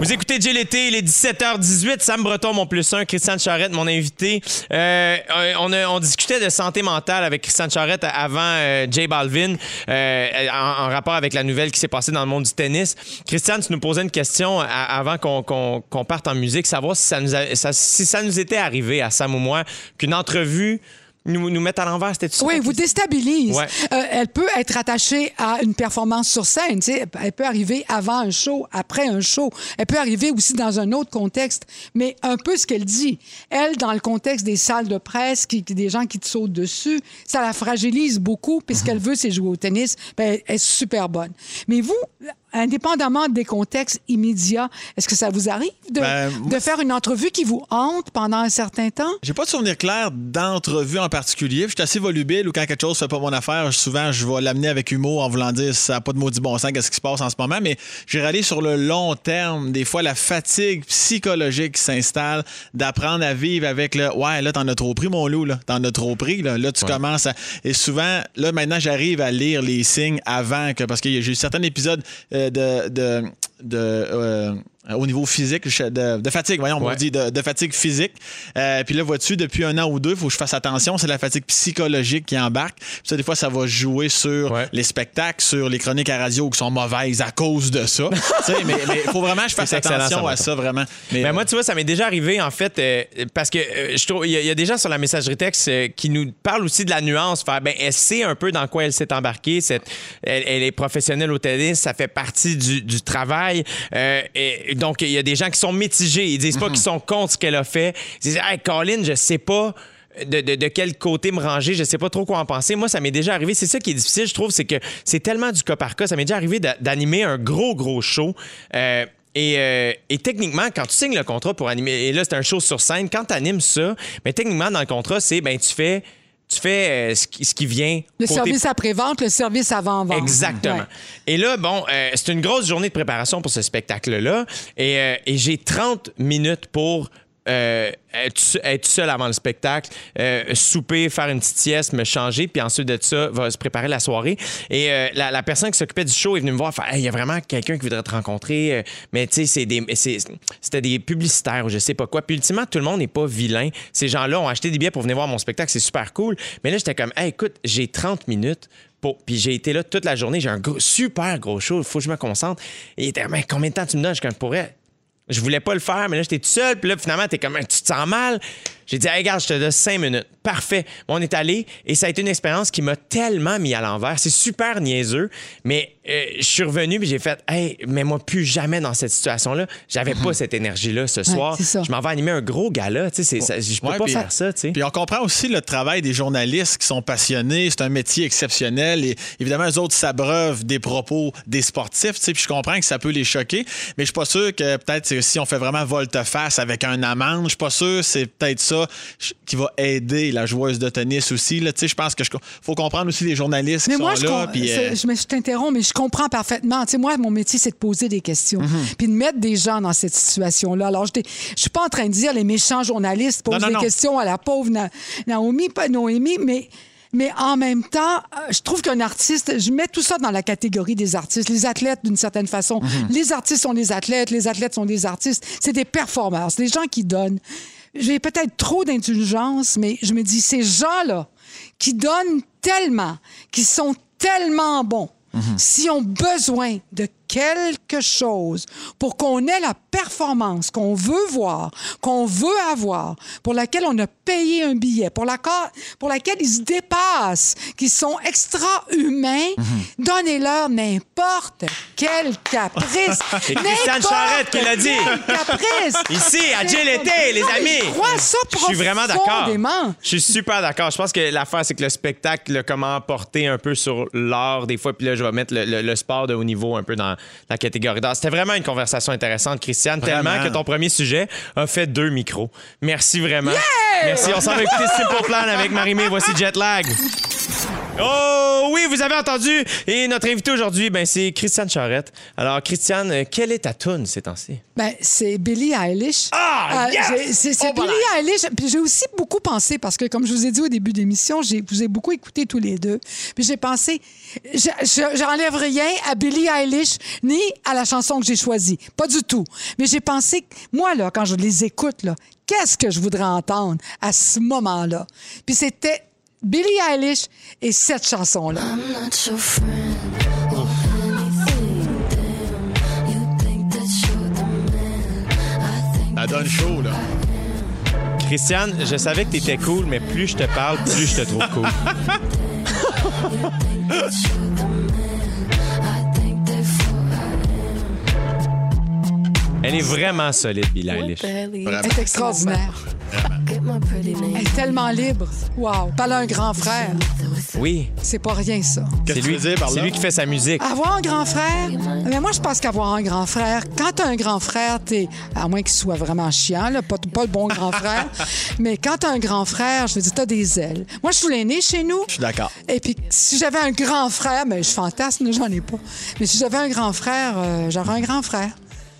Vous écoutez Jay l'été, il est 17h18. Sam Breton, mon plus un. Christiane Charrette, mon invité. Euh, on, a- on discutait de santé mentale avec Christiane Charrette avant euh, Jay Balvin, euh, en, rapport avec la nouvelle qui s'est passée dans le monde du tennis. Christiane, tu nous posais une question à- avant qu'on qu'on parte en musique, savoir si ça, nous a- si ça nous était arrivé à Sam ou moi qu'une entrevue nous, nous mette à l'envers. C'était ça? Oui, vous déstabilise. Ouais. Euh, elle peut être attachée à une performance sur scène. tu sais. Elle peut arriver avant un show, après un show. Elle peut arriver aussi dans un autre contexte. Mais un peu ce qu'elle dit. Elle, dans le contexte des salles de presse, qui, qui- des gens qui te sautent dessus, ça la fragilise beaucoup. Puis ce qu'elle veut, c'est jouer au tennis. Ben, elle est super bonne. Mais vous, indépendamment des contextes immédiats, est-ce que ça vous arrive de, Ben, de faire une entrevue qui vous hante pendant un certain temps? J'ai pas de souvenir clair d'entrevue en particulier. Je suis assez volubile ou quand quelque chose fait pas mon affaire, souvent je vais l'amener avec humour en voulant dire ça n'a pas de maudit bon sens, qu'est-ce qui se passe en ce moment. Mais j'ai réalisé sur le long terme, des fois, la fatigue psychologique qui s'installe d'apprendre à vivre avec le Ouais, là, t'en as trop pris, mon loup, là. T'en as trop pris, là. Là, tu commences à. Et souvent, là, maintenant, j'arrive à lire les signes avant que. Parce que j'ai eu certains épisodes euh, de. de, de, euh, au niveau physique, de, de fatigue, voyons, on Ouais. dit de, de fatigue physique. Euh, puis là, vois-tu, depuis un an ou deux, il faut que je fasse attention. C'est la fatigue psychologique qui embarque. Puis ça, des fois, ça va jouer sur Ouais. les spectacles, sur les chroniques à radio qui sont mauvaises à cause de ça. Mais il faut vraiment que je fasse attention ça, à ça, vraiment. Mais, Ben euh, moi, tu vois, ça m'est déjà arrivé, en fait, euh, parce que euh, je trouve, il y, a- il y a des gens sur la messagerie texte euh, qui nous parlent aussi de la nuance. Faire, ben, elle sait un peu dans quoi elle s'est embarquée. Cette, elle, elle est professionnelle au tennis, ça fait partie du, du travail. Euh, et donc, il y a des gens qui sont mitigés. Ils disent pas qu'ils sont contre ce qu'elle a fait. Ils disent, hey, Colin, je sais pas. De, de- de quel côté me ranger, je sais pas trop quoi en penser. Moi, ça m'est déjà arrivé. C'est ça qui est difficile, je trouve, c'est que c'est tellement du cas par cas. Ça m'est déjà arrivé d'a- d'animer un gros, gros show. Euh, et, euh, et techniquement, quand tu signes le contrat pour animer, et là, c'est un show sur scène, quand tu animes ça, mais techniquement, dans le contrat, c'est, ben, tu fais, tu fais euh, ce, qui, ce qui vient. Le côté service après-vente, le service avant-vente. Exactement. Ouais. Et là, bon, euh, c'est une grosse journée de préparation pour ce spectacle-là. Et, euh, et j'ai 30 minutes pour euh, être, se- être seul avant le spectacle, euh, souper, faire une petite sieste, me changer, puis ensuite de ça, va se préparer la soirée. Et euh, la, personne qui s'occupait du show est venue me voir, il y a vraiment quelqu'un qui voudrait te rencontrer, mais tu sais, c'était des publicitaires ou je sais pas quoi. Puis ultimement, tout le monde n'est pas vilain. Ces gens-là ont acheté des billets pour venir voir mon spectacle, c'est super cool. Mais là, j'étais comme, écoute, j'ai 30 minutes. pour- Puis j'ai été là toute la journée. J'ai un gros- super gros show. Il faut que je me concentre. Et il était, mais combien de temps tu me donnes? Je comme, pourrais. Je voulais pas le faire, mais là, j'étais tout seul. Puis là, finalement, t'es comme, tu te sens mal. J'ai dit, hey, regarde, je te donne cinq minutes. Parfait. On est allé et ça a été une expérience qui m'a tellement mis à l'envers. C'est super niaiseux, mais euh, je suis revenu puis j'ai fait, hey, mais moi, plus jamais dans cette situation-là. J'avais pas cette énergie-là ce soir. Je m'en vais animer un gros gala. Tu sais, ça- je peux Ouais, pas faire ça, tu sais. Puis on comprend aussi le travail des journalistes qui sont passionnés. C'est un métier exceptionnel. Et évidemment, eux autres s'abreuvent des propos des sportifs. tu sais, Puis je comprends que ça peut les choquer. Mais je suis pas sûr que peut-être si on fait vraiment volte-face avec un amende, je suis pas sûr que c'est peut-être ça qui va aider la joueuse de tennis aussi. Là. Je pense que je- faut comprendre aussi les journalistes Mais qui moi, sont je, là. puis, euh, je, je t'interromps, mais je comprends parfaitement. Tu sais, moi, mon métier, c'est de poser des questions, Mhm. puis de mettre des gens dans cette situation-là. Alors, je ne suis pas en train de dire les méchants journalistes posent Non, non, des non. questions à la pauvre Na- Naomi, pas Noémie, mais. Mais en même temps, euh, je trouve qu'un artiste, je mets tout ça dans la catégorie des artistes. Les athlètes, d'une certaine façon. Mhm. Les artistes sont des athlètes, les athlètes sont des artistes. C'est des performeurs, c'est des gens qui donnent. J'ai peut-être trop d'indulgence, mais je me dis, ces gens-là qui donnent tellement, qui sont tellement bons, s'ils ont besoin de quelque chose pour qu'on ait la performance qu'on veut voir, qu'on veut avoir, pour laquelle on a payé un billet, pour, la, pour laquelle ils se dépassent, qui sont extra-humains, donnez-leur n'importe quel caprice. C'est Christiane Charrette qui l'a dit. caprice. Ici, à Jill été, les amis. Je crois ça Je suis vraiment d'accord. Je suis super d'accord. Je pense que l'affaire, c'est que le spectacle, le comment porter un peu sur l'art des fois, puis là, je vais mettre le, le- le sport de haut niveau un peu dans la catégorie d'art. C'était vraiment une conversation intéressante, Christiane, tellement que ton premier sujet a fait deux micros. Merci vraiment. Merci. On s'en va écouter Simple Plan avec Marimé. Voici Jetlag. Oh oui, vous avez entendu. Et notre invité aujourd'hui, ben, c'est Christiane Charrette. Alors, Christiane, euh, quelle est ta toune ces temps-ci? Ben, c'est Billie Eilish. Ah, yes! j'ai- C'est voilà. Billie Eilish. Puis j'ai aussi beaucoup pensé, parce que comme je vous ai dit au début de l'émission, j'ai vous ai beaucoup écouté tous les deux. Puis j'ai pensé, je- je- j'enlève rien à Billie Eilish ni à la chanson que j'ai choisie. Pas du tout. Mais j'ai pensé, moi, là, quand je les écoute, là, qu'est-ce que je voudrais entendre à ce moment-là? Puis c'était Billie Eilish et cette chanson-là. Ça donne chaud, là. Christiane, je savais que t'étais cool, mais plus je te parle, plus je te trouve cool. Elle est vraiment solide, Billie Eilish. Elle? Est extraordinaire. Elle est tellement libre. Wow. Pas un grand frère. Oui, C'est pas rien, ça. C'est lui, c'est qui fait sa musique. Avoir un grand frère, mais moi, je pense qu'avoir un grand frère, quand t'as un grand frère, t'es, à moins qu'il soit vraiment chiant, là, pas, pas le bon grand frère, mais quand t'as un grand frère, je veux dire, t'as des ailes. Moi, je suis l'aîné chez nous. Je suis d'accord. Et puis, si j'avais un grand frère, mais je fantasme, j'en ai pas. Mais si j'avais un grand frère, euh, j'aurais un grand frère.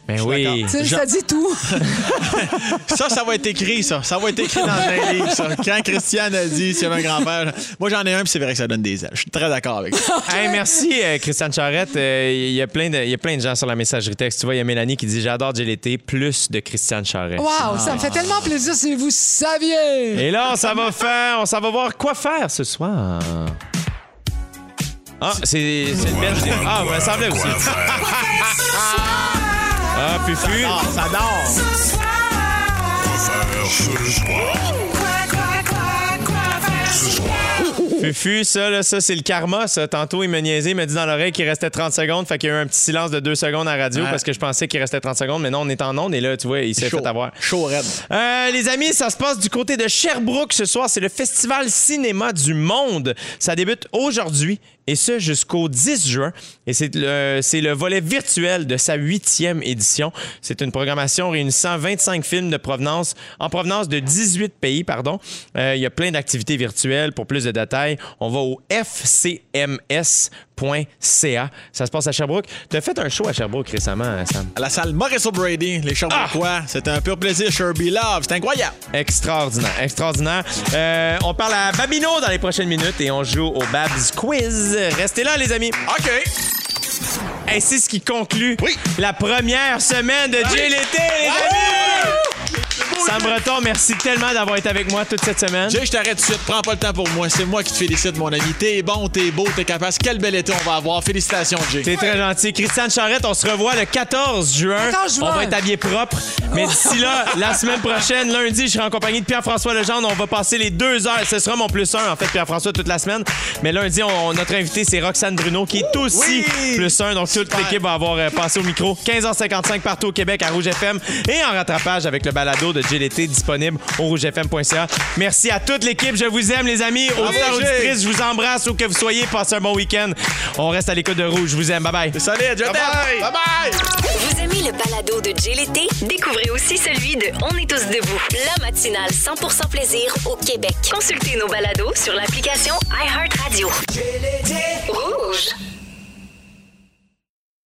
Ben oui. Tu sais, Je- ça dit tout. Ça, ça va être écrit, ça. Ça va être écrit dans un livre, ça. Quand Christiane a dit s'il y avait un grand-père. Moi, j'en ai un, puis c'est vrai que ça donne des ailes. Je suis très d'accord avec ça. Hey, merci, euh, Christiane Charrette. Euh, Il y, a plein de- il y a plein de gens sur la messagerie texte. Tu vois, il y a Mélanie qui dit J'adore GLT, plus de Christiane Charrette. Wow, ça me fait tellement plaisir si vous saviez. Et là, on s'en va faire, on s'en va voir quoi faire ce soir. Ah, c'est c'est une belle. Ah, ça semblait aussi. Ah, Fufu? Ah, ça dort. Fufu, ça, là, ça c'est le karma, ça. Tantôt, il me niaisait, il m'a dit dans l'oreille qu'il restait 30 secondes. Fait qu'il y a eu un petit silence de 2 secondes à la radio parce que je pensais qu'il restait 30 secondes. Mais non, on est en onde et là, tu vois, il s'est fait avoir. Chaud raide. Euh, les amis, ça se passe du côté de Sherbrooke ce soir. C'est le Festival Cinéma du Monde. Ça débute aujourd'hui et ce jusqu'au 10 juin. Et c'est le, le volet virtuel de sa huitième édition. C'est une programmation réunissant 25 films de provenance, en provenance de 18 pays. Pardon. Euh, Il y a plein d'activités virtuelles. Pour plus de détails, on va au fcms.ca. Ça se passe à Sherbrooke. Tu as fait un show à Sherbrooke récemment, Sam. À la salle Maurice O'Brady, les Sherbrookeois. C'était un pur plaisir, Sherby Love. C'était incroyable. Extraordinaire, extraordinaire. Euh, on parle à Babino dans les prochaines minutes et on joue au Babs Quiz. Restez là, les amis. OK. Et c'est ce qui conclut Oui. la première semaine de Jay l'été, les amis! Sam Breton, merci tellement d'avoir été avec moi toute cette semaine. Jay, je t'arrête tout de suite. Prends pas le temps pour moi. C'est moi qui te félicite, mon ami. T'es bon, t'es beau, t'es capable. Quel bel été on va avoir. Félicitations, Jay. T'es très gentil. Christiane Charrette, on se revoit le 14 juin. 14 juin. On va être habillés propres. Mais d'ici là, la semaine prochaine, lundi, je serai en compagnie de Pierre-François Legendre. On va passer les deux heures. Ce sera mon plus un, en fait, Pierre-François, toute la semaine. Mais lundi, on- notre invité, c'est Roxane Bruno, qui est aussi Oui! plus un. Donc, toute l'équipe va avoir euh, passé au micro. 15h55 partout au Québec à Rouge FM et en rattrapage avec le balado de GLT disponible au rougefm.ca. Merci à toute l'équipe. Je vous aime, les amis. Auditeurs, auditrices, je vous embrasse où que vous soyez. Passez un bon week-end. On reste à l'écoute de Rouge. Je vous aime. Bye bye. Salut, je t'aime. Bye-bye. Bye bye. Vous aimez le balado de Jay l'été? Découvrez aussi celui de On est tous debout, la matinale 100% plaisir au Québec. Consultez nos balados sur l'application iHeartRadio. Rouge.